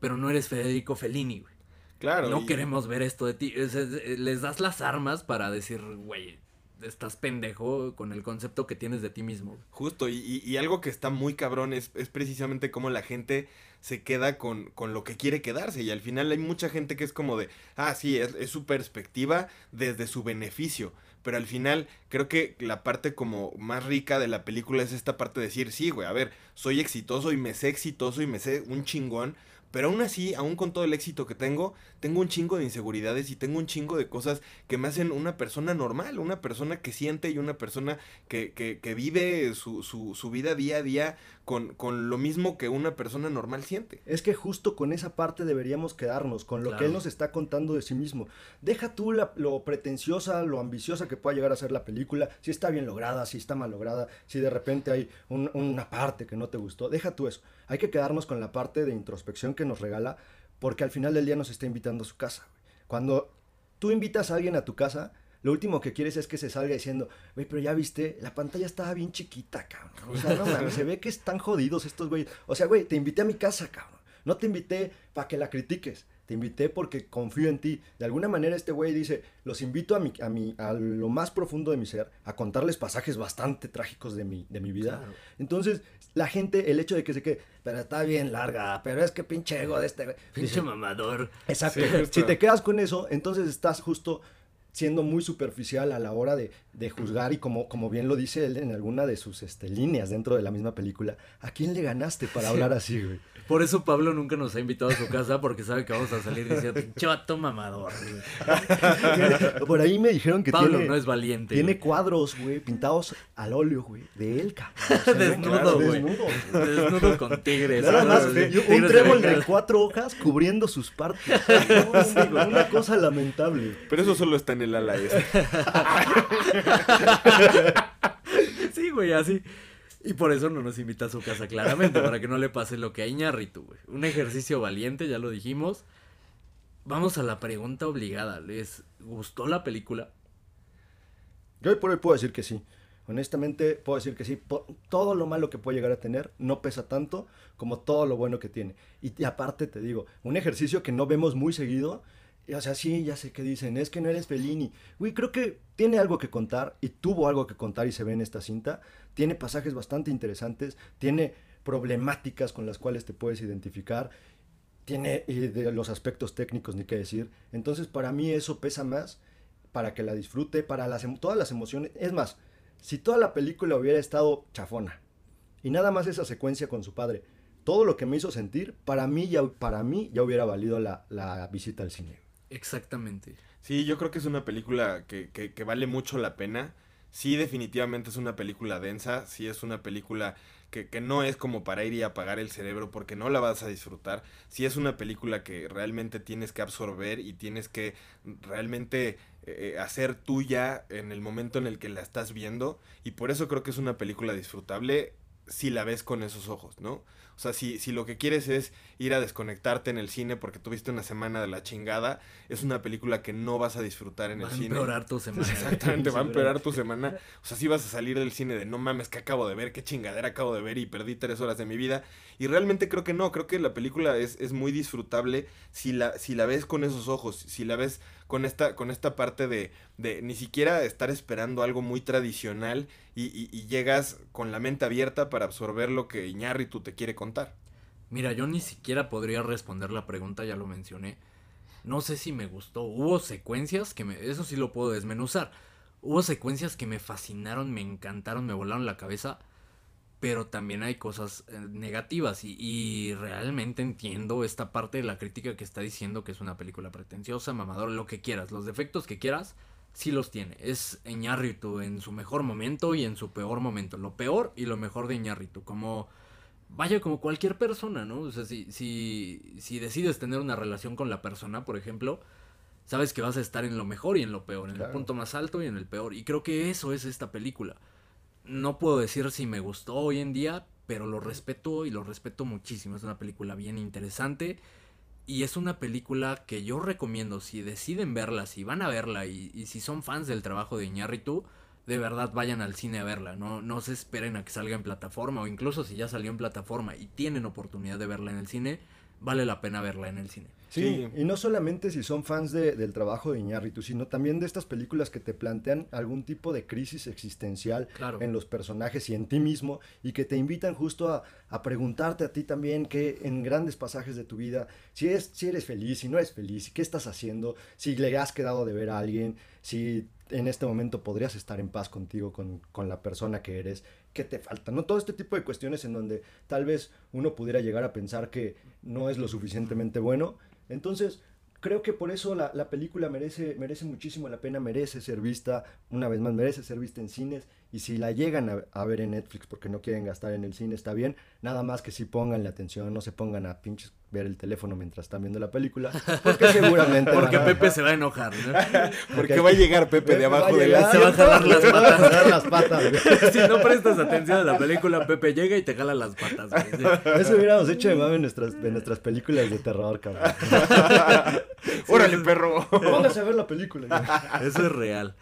Pero no eres Federico Fellini, güey. Claro. no y- queremos ver esto de ti. Es- les das las armas para decir, güey, estás pendejo con el concepto que tienes de ti mismo. Justo, y, y- algo que está muy cabrón es, es precisamente cómo la gente se queda con, con lo que quiere quedarse. Y al final hay mucha gente que es como de, ah, sí, es, es su perspectiva desde su beneficio. Pero al final creo que la parte como más rica de la película es esta parte de decir, sí, güey, a ver, soy exitoso y me sé exitoso y me sé un chingón Pero aún así, aún con todo el éxito que tengo, tengo un chingo de inseguridades y tengo un chingo de cosas que me hacen una persona normal, una persona que siente y una persona que, que, que vive su, su, su, vida día a día con, con, lo mismo que una persona normal siente. Es que justo con esa parte deberíamos quedarnos, con lo claro. que él nos está contando de sí mismo. Deja tú la, lo pretenciosa, lo ambiciosa que pueda llegar a ser la película, si está bien lograda, si está mal lograda, si de repente hay un, una parte que no te gustó, deja tú eso. Hay que quedarnos con la parte de introspección que nos regala, porque al final del día nos está invitando a su casa. Cuando tú invitas a alguien a tu casa, lo último que quieres es que se salga diciendo, güey, pero ya viste, la pantalla estaba bien chiquita, cabrón. O sea, no mames, se ve que están jodidos estos güeyes. O sea, güey, te invité a mi casa, cabrón. No te invité para que la critiques. Te invité porque confío en ti. De alguna manera este güey dice, los invito a, mi, a, mi, a lo más profundo de mi ser, a contarles pasajes bastante trágicos de mi, de mi vida. Claro. Entonces, la gente, el hecho de que se quede, pero está bien larga, pero es que pinche ego de este güey. Pinche mamador. Exacto. Sí, si te quedas con eso, entonces estás justo siendo muy superficial a la hora de, de, juzgar y como, como bien lo dice él en alguna de sus este, líneas dentro de la misma película, ¿a quién le ganaste para hablar así, güey? Por eso Pablo nunca nos ha invitado a su casa porque sabe que vamos a salir diciendo, chato mamador. Güey. Por ahí me dijeron que Pablo tiene, no es valiente. Tiene güey. cuadros, güey, pintados al óleo, güey, de él, cabrón. O sea, desnudo, güey. Desnudo, desnudo, con tigres. Nada más, tigres un trébol de, de, cuatro hojas cubriendo sus partes. No, sí, güey, una cosa lamentable. Pero eso solo está en el ala este. sí, güey, así. Y por eso no nos invita a su casa, claramente, para que no le pase lo que a Iñárritu, güey. Un ejercicio valiente, ya lo dijimos. Vamos a la pregunta obligada. ¿Les gustó la película? Yo por hoy puedo decir que sí. Honestamente, puedo decir que sí. Todo lo malo que puede llegar a tener no pesa tanto como todo lo bueno que tiene. Y aparte te digo, un ejercicio que no vemos muy seguido. O sea, sí, ya sé que dicen, es que no eres Fellini. Güey, creo que tiene algo que contar y tuvo algo que contar y se ve en esta cinta. Tiene pasajes bastante interesantes, tiene problemáticas con las cuales te puedes identificar, tiene y de los aspectos técnicos ni qué decir. Entonces, para mí eso pesa más para que la disfrute, para las, todas las emociones. Es más, si toda la película hubiera estado chafona y nada más esa secuencia con su padre, todo lo que me hizo sentir, para mí ya, para mí ya hubiera valido la, la visita al cine. Exactamente. Sí, yo creo que es una película que, que, que, vale mucho la pena. Sí, definitivamente es una película densa, sí es una película que, que, no es como para ir y apagar el cerebro porque no la vas a disfrutar. Sí es una película que realmente tienes que absorber y tienes que realmente eh, hacer tuya en el momento en el que la estás viendo. Y por eso creo que es una película disfrutable si la ves con esos ojos, ¿no? O sea, si, si lo que quieres es ir a desconectarte en el cine porque tuviste una semana de la chingada, es una película que no vas a disfrutar en va el cine. Va a empeorar tu semana. Exactamente, va a empeorar tu semana. O sea, si vas a salir del cine de no mames, que acabo de ver, qué chingadera acabo de ver y perdí tres horas de mi vida. Y realmente creo que no, creo que la película es, es muy disfrutable si la, si la ves con esos ojos, si la ves con esta, con esta parte de, de ni siquiera estar esperando algo muy tradicional y, llegas con la mente abierta para absorber lo que Iñárritu te quiere contar. Mira, yo ni siquiera podría responder la pregunta, ya lo mencioné. No sé si me gustó. Hubo secuencias que me... Eso sí lo puedo desmenuzar. Hubo secuencias que me fascinaron, me encantaron, me volaron la cabeza. Pero también hay cosas negativas y, y, realmente entiendo esta parte de la crítica que está diciendo que es una película pretenciosa, mamador, lo que quieras. Los defectos que quieras, sí los tiene. Es Iñárritu en su mejor momento y en su peor momento. Lo peor y lo mejor de Iñárritu. Como vaya como cualquier persona, ¿no? O sea, si, si, si decides tener una relación con la persona, por ejemplo, sabes que vas a estar en lo mejor y en lo peor, en claro. el punto más alto y en el peor. Y creo que eso es esta película. No puedo decir si me gustó hoy en día, pero lo respeto y lo respeto muchísimo. Es una película bien interesante. Y es una película que yo recomiendo, si deciden verla, si van a verla y, si son fans del trabajo de Iñárritu, de verdad vayan al cine a verla, no, no se esperen a que salga en plataforma o incluso si ya salió en plataforma y tienen oportunidad de verla en el cine, vale la pena verla en el cine. Sí, sí. y no solamente si son fans de, del trabajo de Iñárritu, sino también de estas películas que te plantean algún tipo de crisis existencial claro. en los personajes y en ti mismo y que te invitan justo a, a, preguntarte a ti también que en grandes pasajes de tu vida, si, es, si eres feliz, si no eres feliz, qué estás haciendo, si le has quedado de ver a alguien, si en este momento podrías estar en paz contigo, con, con la persona que eres, qué te falta, ¿no? Todo este tipo de cuestiones en donde tal vez uno pudiera llegar a pensar que no es lo suficientemente bueno. Entonces, creo que por eso la, la película merece, merece muchísimo la pena, merece ser vista, una vez más, merece ser vista en cines. Y si la llegan a, a ver en Netflix porque no quieren gastar en el cine, está bien. Nada más que si pongan la atención, no se pongan a pinches ver el teléfono mientras están viendo la película. Porque seguramente. Porque van a- Pepe se va a enojar, ¿no? Porque va a llegar Pepe de Va a abajo de la... Se va a jalar las patas. jalar las patas, si no prestas atención a la película, Pepe llega y te jala las patas, güey. Sí. Eso hubiéramos hecho de mame en nuestras, en nuestras películas de terror, cabrón. ¡Órale, perro! Póngase a ver la película. güey. Eso es real.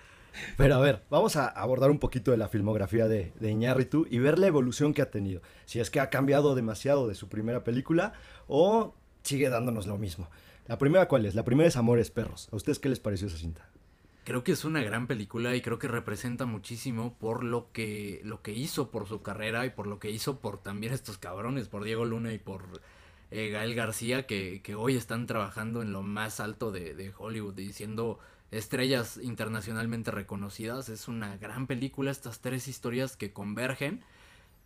Pero a ver, vamos a abordar un poquito de la filmografía de, de Iñárritu y ver la evolución que ha tenido. Si es que ha cambiado demasiado de su primera película o sigue dándonos lo mismo. La primera, ¿cuál es? La primera es Amores Perros. ¿A ustedes qué les pareció esa cinta? Creo que es una gran película y creo que representa muchísimo por lo que, lo que hizo por su carrera y por lo que hizo por también estos cabrones, por Diego Luna y por eh, Gael García, que, que hoy están trabajando en lo más alto de, de Hollywood y siendo estrellas internacionalmente reconocidas. Es una gran película, estas tres historias que convergen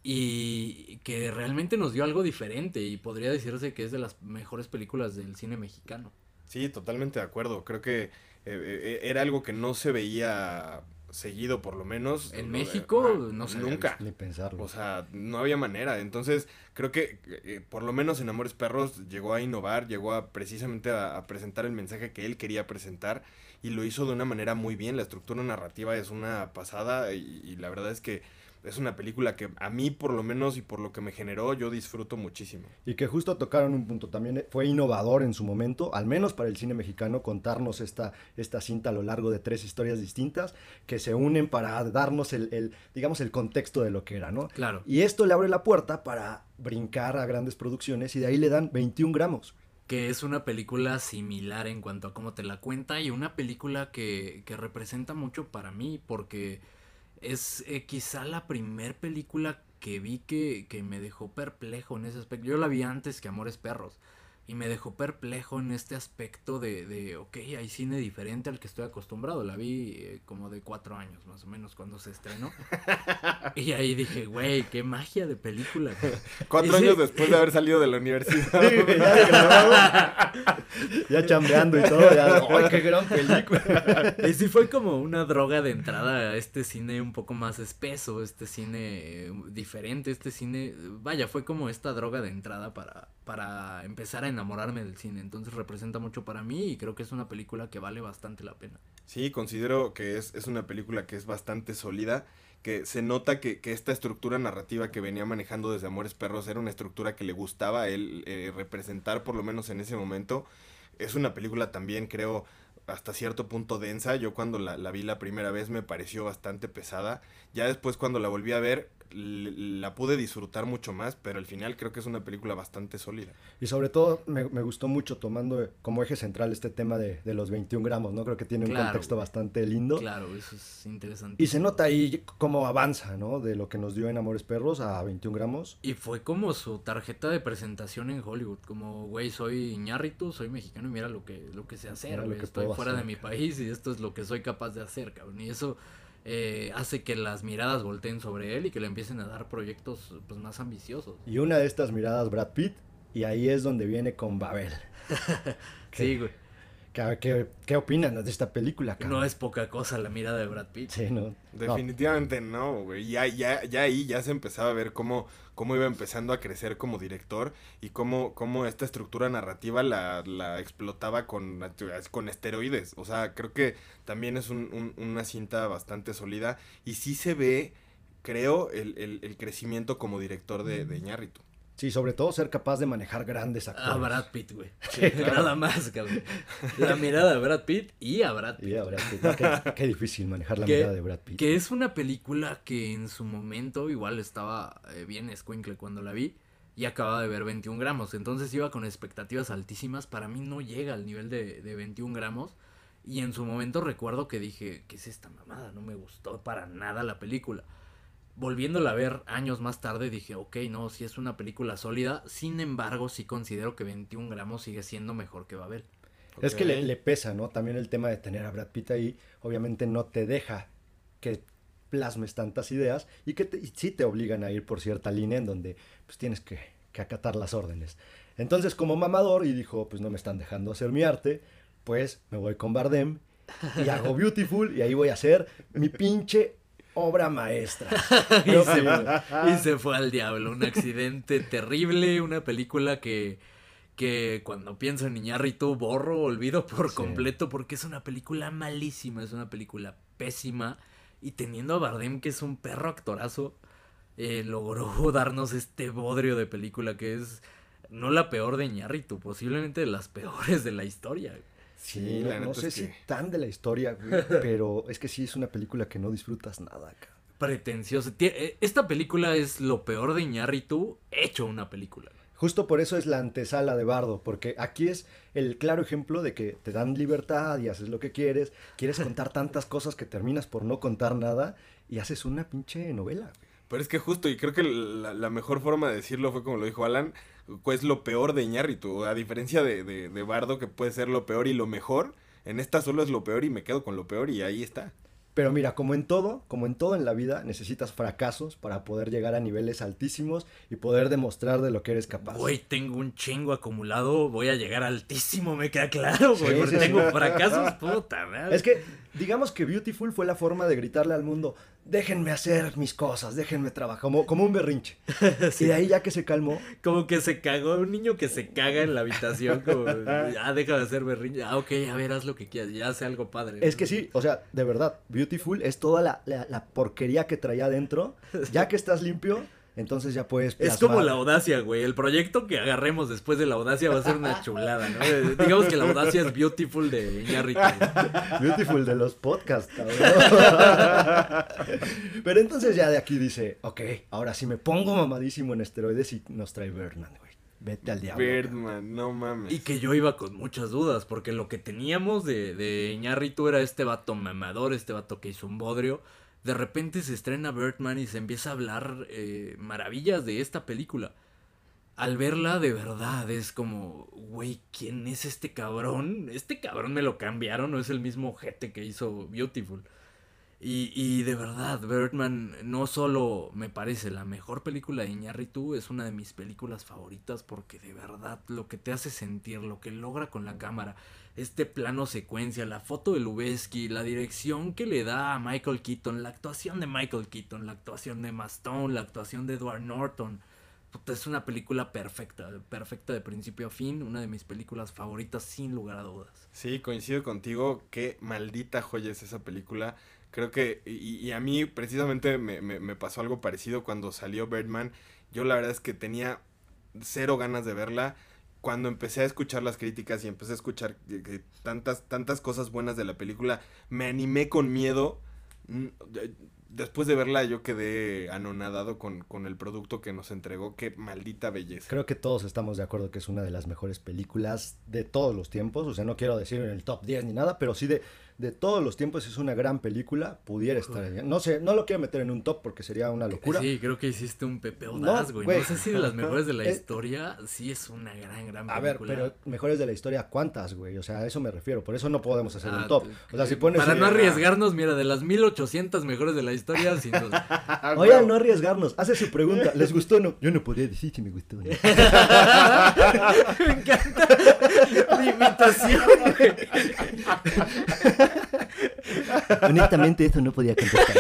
y que realmente nos dio algo diferente y podría decirse que es de las mejores películas del cine mexicano. Sí, totalmente de acuerdo. Creo que eh, eh, era algo que no se veía seguido, por lo menos. En No, México ajá, no se Nunca. Ni pensarlo. O sea, no había manera. Entonces, creo que eh, por lo menos en Amores Perros llegó a innovar, llegó a precisamente a, a presentar el mensaje que él quería presentar y lo hizo de una manera muy bien. La estructura narrativa es una pasada y, y la verdad es que es una película que a mí por lo menos y por lo que me generó yo disfruto muchísimo. Y que justo tocaron un punto, también fue innovador en su momento, al menos para el cine mexicano, contarnos esta, esta cinta a lo largo de tres historias distintas que se unen para darnos el, el, digamos, el contexto de lo que era, ¿no? Claro. Y esto le abre la puerta para brincar a grandes producciones y de ahí le dan 21 gramos. Que es una película similar en cuanto a cómo te la cuenta y una película que, que representa mucho para mí porque es eh, quizá la primer película que vi que, que me dejó perplejo en ese aspecto. Yo la vi antes que Amores Perros y me dejó perplejo en este aspecto de, de ok, hay cine diferente al que estoy acostumbrado. La vi eh, como de cuatro años más o menos cuando se estrenó. y ahí dije, güey, qué magia de película. güey". Cuatro años después de haber salido de la universidad. ya, ya chambeando y todo, ya, ¡ay, qué gran película! Y sí fue como una droga de entrada a este cine un poco más espeso, este cine eh, diferente, este cine, vaya, fue como esta droga de entrada para, para empezar a enamorarme del cine. Entonces representa mucho para mí y creo que es una película que vale bastante la pena. Sí, considero que es, es una película que es bastante sólida, que se nota que, que esta estructura narrativa que venía manejando desde Amores Perros era una estructura que le gustaba a él eh, representar, por lo menos en ese momento. Es una película también, creo, hasta cierto punto densa. Yo cuando la, vi la primera vez me pareció bastante pesada. Ya después cuando la volví a ver la pude disfrutar mucho más, pero al final creo que es una película bastante sólida. Y sobre todo me, me gustó mucho tomando como eje central este tema de, de los 21 gramos, ¿no? Creo que tiene un Claro, contexto güey. bastante lindo. Claro, eso es interesante. Y se nota ahí cómo avanza, ¿no? De lo que nos dio en Amores Perros a 21 gramos. Y fue como su tarjeta de presentación en Hollywood, como, güey, soy Iñárritu, soy mexicano y mira lo que, lo que sé hacer, güey, que estoy fuera hacer, de mi país y esto es lo que soy capaz de hacer, cabrón. Y eso eh, hace que las miradas volteen sobre él y que le empiecen a dar proyectos pues más ambiciosos. Y una de estas miradas, Brad Pitt, y ahí es donde viene con Babel. Sí, güey. ¿Qué, qué, qué opinan de esta película, cabrón? No es poca cosa la mirada de Brad Pitt. Sí, no. No, Definitivamente no, güey. Ya, ya, ya ahí ya se empezaba a ver cómo, cómo iba empezando a crecer como director y cómo, cómo esta estructura narrativa la, la explotaba con, con esteroides. O sea, creo que también es un- un- una cinta bastante sólida y sí se ve, creo, el, el- el crecimiento como director de, de Iñárritu. Sí, sobre todo ser capaz de manejar grandes A actores. Brad Pitt, güey. Nada más, cabrón. La mirada de Brad Pitt y a Brad Pitt. Y a Brad Pitt. No, qué, qué difícil manejar la que, mirada de Brad Pitt. que es una película que en su momento igual estaba eh, bien escuincle cuando la vi y acababa de ver 21 gramos. Entonces iba con expectativas altísimas. Para mí no llega al nivel de, de 21 gramos. Y en su momento recuerdo que dije, ¿qué es esta mamada? No me gustó para nada la película. Volviéndola a ver años más tarde dije, ok, no, sí es una película sólida. Sin embargo, sí considero que 21 gramos sigue siendo mejor que Babel. Es que le, pesa, ¿no? También el tema de tener a Brad Pitt ahí, obviamente no te deja que plasmes tantas ideas y que te- y sí te obligan a ir por cierta línea en donde pues tienes que, que acatar las órdenes. Entonces como mamador y dijo, pues no me están dejando hacer mi arte, pues me voy con Bardem y hago Beautiful y ahí voy a hacer mi pinche obra maestra. y, se, que- y se fue al diablo. Un accidente terrible, una película que, que cuando pienso en Iñárritu borro, olvido por Sí. completo porque es una película malísima, es una película pésima. Y teniendo a Bardem, que es un perro actorazo, eh, logró darnos este bodrio de película que es no la peor de Iñárritu, posiblemente de las peores de la historia. Sí, Sí, no, la no sé es si que- tan de la historia, güey, pero es que sí es una película que no disfrutas nada acá. Pretencioso. Tie- eh, Esta película es lo peor de Iñárritu hecho una película. Justo por eso es la antesala de Bardo, porque aquí es el claro ejemplo de que te dan libertad y haces lo que quieres, quieres contar tantas cosas que terminas por no contar nada y haces una pinche novela. Pero es que justo, y creo que la, la mejor forma de decirlo fue como lo dijo Alan, pues lo peor de Iñárritu. A diferencia de, de, de Bardo, que puede ser lo peor y lo mejor, en esta solo es lo peor y me quedo con lo peor y ahí está. Pero mira, como en todo, como en todo en la vida, necesitas fracasos para poder llegar a niveles altísimos y poder demostrar de lo que eres capaz. Güey, tengo un chingo acumulado, voy a llegar altísimo, me queda claro, güey, Sí, porque sí, tengo sí. fracasos, puta madre. Es que, digamos que Beautiful fue la forma de gritarle al mundo, déjenme hacer mis cosas, déjenme trabajar, como, como un berrinche. Y de ahí ya que se calmó, Como que se cagó, un niño que se caga en la habitación, como, ya deja de hacer berrinche, ah, ok, a ver, haz lo que quieras, ya hace algo padre. Es que sí, o sea, de verdad, Beautiful es toda la, la- la porquería que traía adentro. Ya que estás limpio, entonces ya puedes Es plasmar. como la audacia, güey. El proyecto que agarremos después de la audacia va a ser una chulada, ¿no? Eh, Digamos que la audacia es beautiful de Iñárritu. Beautiful de los podcasts, cabrón. Pero entonces ya de aquí dice, ok, ahora sí me pongo mamadísimo en esteroides y nos trae Birdman, güey. Vete al diablo. Birdman, no mames. Y que yo iba con muchas dudas, porque lo que teníamos de, de Iñárritu era este vato mamador, este vato que hizo un bodrio. De repente se estrena Birdman y se empieza a hablar eh, maravillas de esta película. Al verla de verdad es como, güey, ¿quién es este cabrón? Este cabrón me lo cambiaron, no es el mismo ojete que hizo Beautiful. Y, y de verdad, Birdman no solo me parece la mejor película de Iñárritu, es una de mis películas favoritas porque de verdad lo que te hace sentir, lo que logra con la cámara, este plano secuencia, la foto de Lubeski, la dirección que le da a Michael Keaton, la actuación de Michael Keaton, la actuación de Emma Stone, la actuación de Edward Norton. Es una película perfecta, perfecta de principio a fin, una de mis películas favoritas sin lugar a dudas. Sí, coincido contigo. Qué maldita joya es esa película. Creo que, y, y a mí precisamente me, me- me pasó algo parecido cuando salió Birdman. Yo la verdad es que tenía cero ganas de verla. Cuando empecé a escuchar las críticas y empecé a escuchar tantas, tantas cosas buenas de la película, me animé con miedo. Mm, Después de verla yo quedé anonadado con, con el producto que nos entregó. Qué maldita belleza. Creo que todos estamos de acuerdo que es una de las mejores películas de todos los tiempos. O sea, no quiero decir en el top 10 ni nada, pero sí de, de todos los tiempos es una gran película. Pudiera estar en... No sé, no lo quiero meter en un top porque sería una locura. Sí, creo que hiciste un Pepe No, Audaz, güey. No, güey. sé si de las mejores de la Eh, historia, sí es una gran, gran A ver, película. pero mejores de la historia, ¿cuántas, güey? O sea, a eso me refiero. Por eso no podemos hacer Ah, un top. O sea, si pones... Para no arriesgarnos, mira, de las 1800 mejores de la historia, sin duda. Oigan, no arriesgarnos. Hace su pregunta. ¿Les gustó o no? Yo no podría decir si me gustó. ¿no? Me encanta imitación. Honestamente, eso no podía contestar.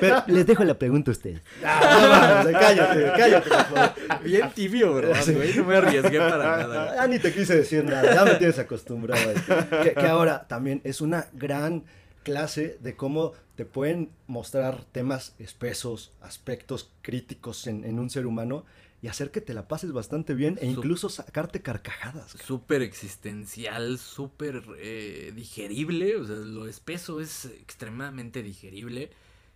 Pero les dejo la pregunta a ustedes. Ah, no, cállate, cállate, por favor. Bien tibio, ¿verdad, güey? No me arriesgué para nada. Ya ni te quise decir nada, ya me tienes acostumbrado. a. Que, que ahora también es una gran clase de cómo te pueden mostrar temas espesos, aspectos críticos en, en un ser humano y hacer que te la pases bastante bien e Sup- incluso sacarte carcajadas. Súper existencial, súper eh, digerible. O sea, lo espeso es extremadamente digerible.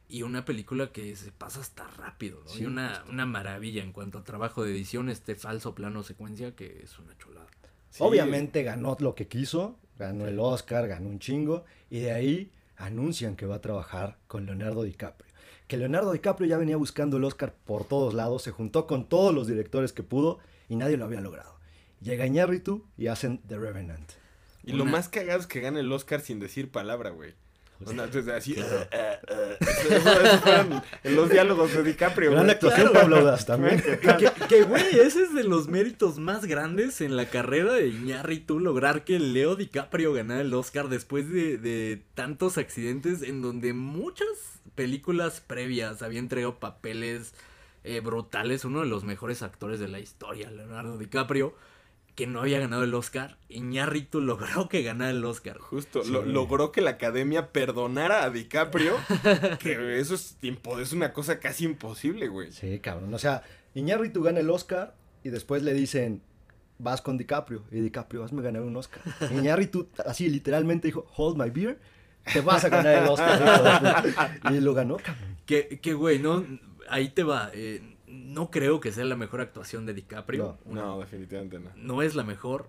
Y una película que se pasa hasta rápido, ¿no? Sí, y una, una maravilla en cuanto a trabajo de edición, este falso plano secuencia que es una chulada. Sí. Obviamente ganó lo que quiso, ganó el Oscar, ganó un chingo, y de ahí anuncian que va a trabajar con Leonardo DiCaprio. Que Leonardo DiCaprio ya venía buscando el Oscar por todos lados, se juntó con todos los directores que pudo y nadie lo había logrado. Llega Iñárritu y hacen The Revenant. Y lo más cagado es que gana el Oscar sin decir palabra, güey. O sea, entonces, así. Eh, eh, eh. En los diálogos de DiCaprio. Gran güey. actuación, Pablo Audaz, también. Que, que, güey, ese es de los méritos más grandes en la carrera de Iñárritu, lograr que Leo DiCaprio ganara el Oscar después de, de tantos accidentes en donde muchas películas previas había entregado papeles eh, brutales. Uno de los mejores actores de la historia, Leonardo DiCaprio, que no había ganado el Oscar. Iñárritu logró que ganara el Oscar. Justo, Sí. lo- logró que la academia perdonara a DiCaprio. que eso es, es una cosa casi imposible, güey. Sí, cabrón. O sea, Iñárritu gana el Oscar y después le dicen, vas con DiCaprio. Y DiCaprio, hazme ganar un Oscar. Iñárritu, así literalmente dijo, hold my beer, te vas a ganar el Oscar. hijo de puta". y lo ganó, cabrón. Que, que güey, no, ahí te va. eh, no creo que sea la mejor actuación de DiCaprio. No. No, definitivamente no. no es la mejor.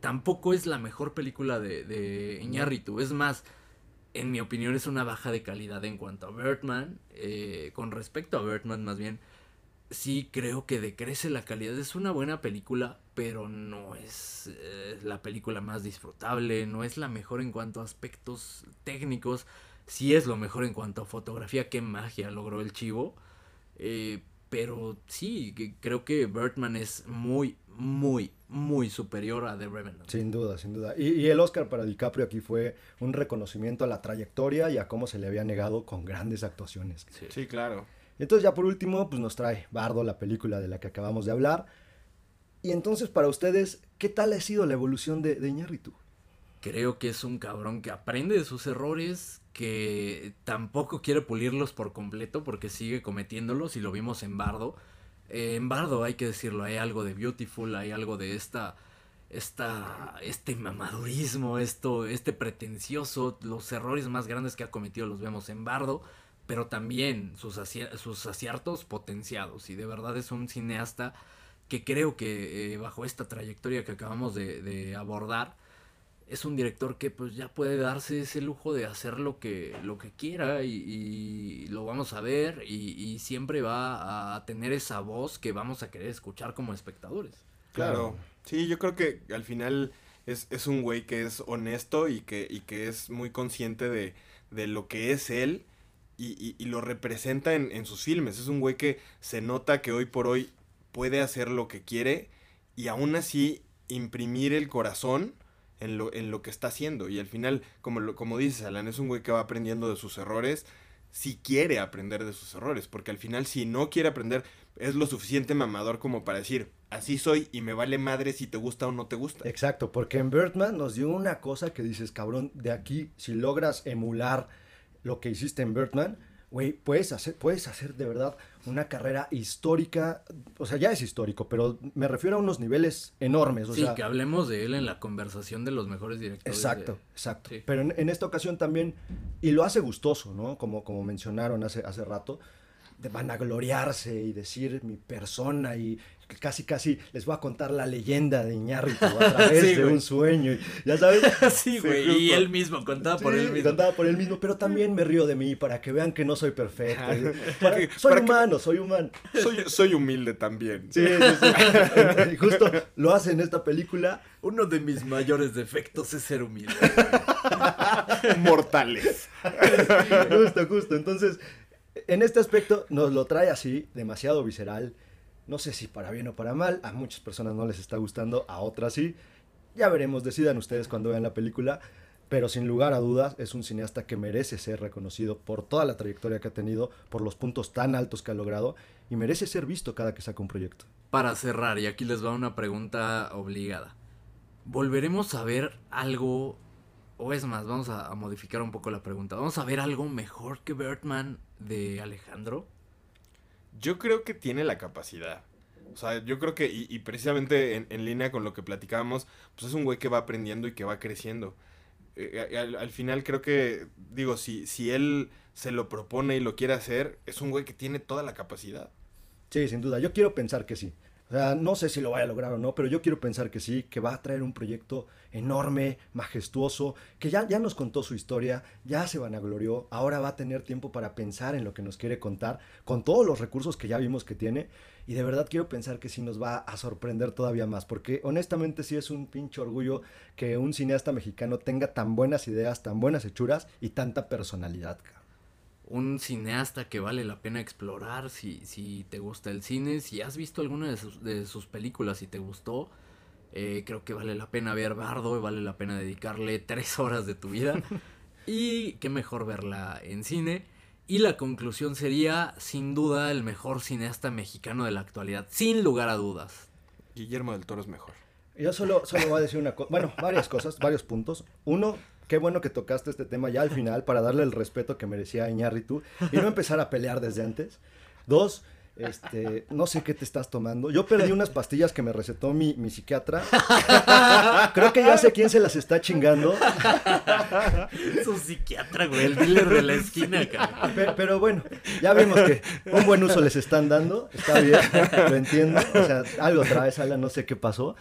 Tampoco es la mejor película de, de Iñárritu. Es más, en mi opinión, es una baja de calidad en cuanto a Birdman. eh, con respecto a Birdman, más bien, sí creo que decrece la calidad. Es una buena película, pero no es eh, la película más disfrutable. No es la mejor en cuanto a aspectos técnicos. Sí es lo mejor en cuanto a fotografía. Qué magia logró el chivo. Eh, pero sí, que creo que Birdman es muy, muy, muy superior a The Revenant. Sin duda, sin duda. Y, y el Oscar para DiCaprio aquí fue un reconocimiento a la trayectoria y a cómo se le había negado con grandes actuaciones. Sí. Sí, claro. Entonces ya por último, pues nos trae Bardo, la película de la que acabamos de hablar. Y entonces para ustedes, ¿qué tal ha sido la evolución de, de Iñárritu? Creo que es un cabrón que aprende de sus errores, que tampoco quiere pulirlos por completo porque sigue cometiéndolos y lo vimos en Bardo. Eh, en Bardo hay que decirlo, hay algo de Beautiful, hay algo de esta, esta, este mamadurismo, esto, este pretencioso, los errores más grandes que ha cometido los vemos en Bardo, pero también sus, aci- sus aciertos potenciados y de verdad es un cineasta que creo que eh, bajo esta trayectoria que acabamos de abordar, es un director que pues ya puede darse ese lujo de hacer lo que, lo que quiera y, y lo vamos a ver y, y siempre va a tener esa voz que vamos a querer escuchar como espectadores. Claro. Sí, yo creo que al final es, es un güey que es honesto y que, y que es muy consciente de, de lo que es él y, y- y lo representa en, en sus filmes. Es un güey que se nota que hoy por hoy puede hacer lo que quiere y aún así imprimir el corazón en lo, en lo que está haciendo. Y al final, como, lo- como dices, Alan, es un güey que va aprendiendo de sus errores si quiere aprender de sus errores, porque al final si no quiere aprender es lo suficiente mamador como para decir, así soy y me vale madre si te gusta o no te gusta. Exacto, porque en Birdman nos dio una cosa que dices, cabrón, de aquí, si logras emular lo que hiciste en Birdman, güey, puedes hacer, puedes hacer de verdad una carrera histórica, o sea, ya es histórico, pero me refiero a unos niveles enormes, o sí, sea, que hablemos de él en la conversación de los mejores directores. Exacto, de- exacto. sí. Pero en, en esta ocasión también, y lo hace gustoso, ¿no? Como, como mencionaron hace, hace rato, de vanagloriarse y decir mi persona y casi casi les voy a contar la leyenda de Iñárritu a través Sí, de un sueño. y- Ya sabes. sí, Sí, güey, y él mismo contaba por él mismo. contaba por él mismo, pero también me río de mí para que vean que no soy perfecto. Para- soy para que- humano, soy humano. Soy, soy humilde también. Sí, sí, sí. Y justo lo hace en esta película. Uno de mis mayores defectos es ser humilde. Mortales. Justo, justo. Entonces, en este aspecto nos lo trae así, demasiado visceral. No sé si para bien o para mal. A muchas personas no les está gustando, a otras sí. Ya veremos, decidan ustedes cuando vean la película. Pero sin lugar a dudas, es un cineasta que merece ser reconocido por toda la trayectoria que ha tenido, por los puntos tan altos que ha logrado, y merece ser visto cada que saca un proyecto. Para cerrar, y aquí les va una pregunta obligada. ¿Volveremos a ver algo, o es más, vamos a, a modificar un poco la pregunta, ¿vamos a ver algo mejor que Birdman de Alejandro? Yo creo que tiene la capacidad. O sea, yo creo que, y, precisamente en, línea con lo que platicábamos, pues es un güey que va aprendiendo y que va creciendo. Eh, al, al final creo que, digo, si, si él se lo propone y lo quiere hacer, es un güey que tiene toda la capacidad. Sí, sin duda. Yo quiero pensar que sí. O sea, no sé si lo vaya a lograr o no, pero yo quiero pensar que sí, que va a traer un proyecto enorme, majestuoso, que ya, ya nos contó su historia, ya se vanaglorió, ahora va a tener tiempo para pensar en lo que nos quiere contar, con todos los recursos que ya vimos que tiene. Y de verdad quiero pensar que sí nos va a sorprender todavía más, porque honestamente sí es un pinche orgullo que un cineasta mexicano tenga tan buenas ideas, tan buenas hechuras y tanta personalidad. cabrón. Un cineasta que vale la pena explorar si, si te gusta el cine, si has visto alguna de sus, de sus películas y te gustó, eh, creo que vale la pena ver Bardo y vale la pena dedicarle tres horas de tu vida. y qué mejor verla en cine. Y la conclusión sería, sin duda, el mejor cineasta mexicano de la actualidad, sin lugar a dudas. Guillermo del Toro es mejor. Yo solo, solo voy a decir una cosa, bueno, varias cosas, varios puntos. Uno, qué bueno que tocaste este tema ya al final para darle el respeto que merecía Iñárritu y no empezar a pelear desde antes. Dos, este, no sé qué te estás tomando. Yo perdí unas pastillas que me recetó mi, mi psiquiatra. Creo que ya sé quién se las está chingando. Su psiquiatra, güey, el dealer de la esquina, cabrón. Pe- Pero, bueno, ya vimos que un buen uso les están dando. Está bien, lo entiendo. O sea, algo traes, Alan, no sé qué pasó.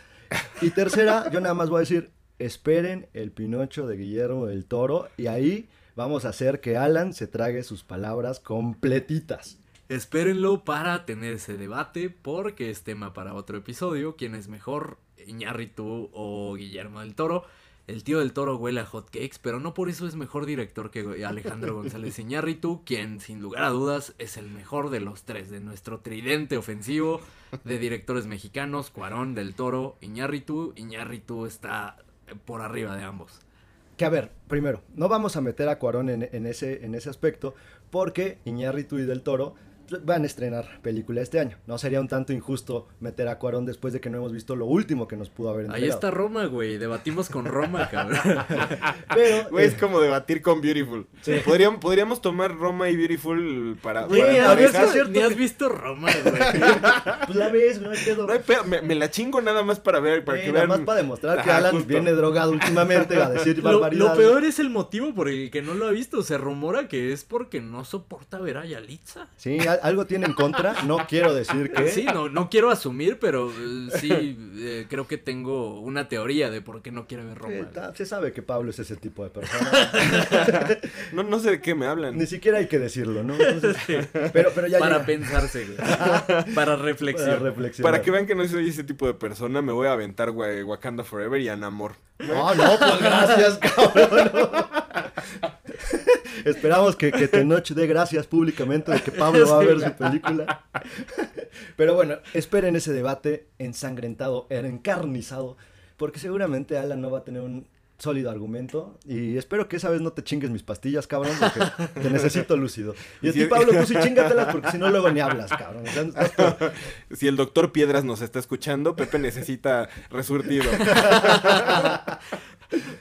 Y tercera, yo nada más voy a decir, esperen el Pinocho de Guillermo del Toro y ahí vamos a hacer que Alan se trague sus palabras completitas. Espérenlo para tener ese debate porque es tema para otro episodio. ¿Quién es mejor, Iñárritu o Guillermo del Toro? El tío del Toro huele a hotcakes, pero no por eso es mejor director que Alejandro González Iñárritu, quien sin lugar a dudas es el mejor de los tres, de nuestro tridente ofensivo de directores mexicanos, Cuarón, del Toro, Iñárritu. Iñárritu está por arriba de ambos. Que a ver, primero, no vamos a meter a Cuarón en, en ese, en ese aspecto porque Iñárritu y del Toro van a estrenar película este año. No sería un tanto injusto meter a Cuarón después de que no hemos visto lo último que nos pudo haber Ahí entregado. está Roma, güey. Debatimos con Roma, cabrón. Pero, Güey, es eh, como debatir con Beautiful. Podríamos, podríamos tomar Roma y Beautiful para... Güey, para ¿has ni has visto Roma, güey. pues la ves, no hay pedo. No hay pedo, me, me la chingo nada más para ver, para Sí, que nada vean... más para demostrar que Ajá, Alan justo. viene drogado últimamente a decir Lo, lo peor es el motivo por el que no lo ha visto. Se rumora que es porque no soporta ver a Yalitza. Sí, algo tiene en contra. No quiero decir que. Sí, no, no quiero asumir, pero eh, sí eh, creo que tengo una teoría de por qué no quiere ver Roma. Eh, se sabe que Pablo es ese tipo de persona. No, no sé de qué me hablan. Ni siquiera hay que decirlo, ¿no? Entonces, pero, pero ya Para llega. pensarse, güey. Para reflexionar. Para que vean que no soy ese tipo de persona, me voy a aventar Wa- Wakanda Forever y Anamor. No, no, pues gracias, cabrón. Esperamos que, que Tenoch dé gracias públicamente de que Pablo va a ver su película. Pero bueno, esperen ese debate ensangrentado, encarnizado, porque seguramente Alan no va a tener un sólido argumento y espero que esa vez no te chingues mis pastillas, cabrón, porque te necesito lúcido. Y a ti. Pablo, tú sí chingatelas porque si no luego ni hablas, cabrón. Si el doctor Piedras nos está escuchando, Pepe necesita resurtido.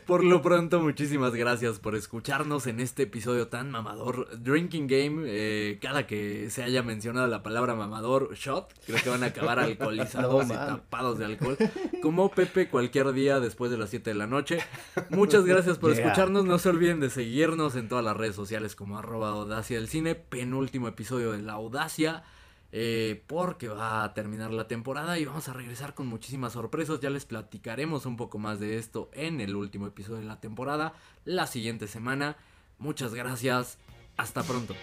Por lo pronto, muchísimas gracias por escucharnos en este episodio tan mamador. Drinking Game, eh, cada que se haya mencionado la palabra mamador, shot, creo que van a acabar alcoholizados No, y tapados de alcohol. Como Pepe cualquier día después de las 7 de la noche. Muchas gracias por Yeah. escucharnos. No se olviden de seguirnos en todas las redes sociales como arroba audacia del cine. Penúltimo episodio de la audacia. Eh, porque va a terminar la temporada y vamos a regresar con muchísimas sorpresas. Ya les platicaremos un poco más de esto en el último episodio de la temporada, la siguiente semana. Muchas gracias. Hasta pronto.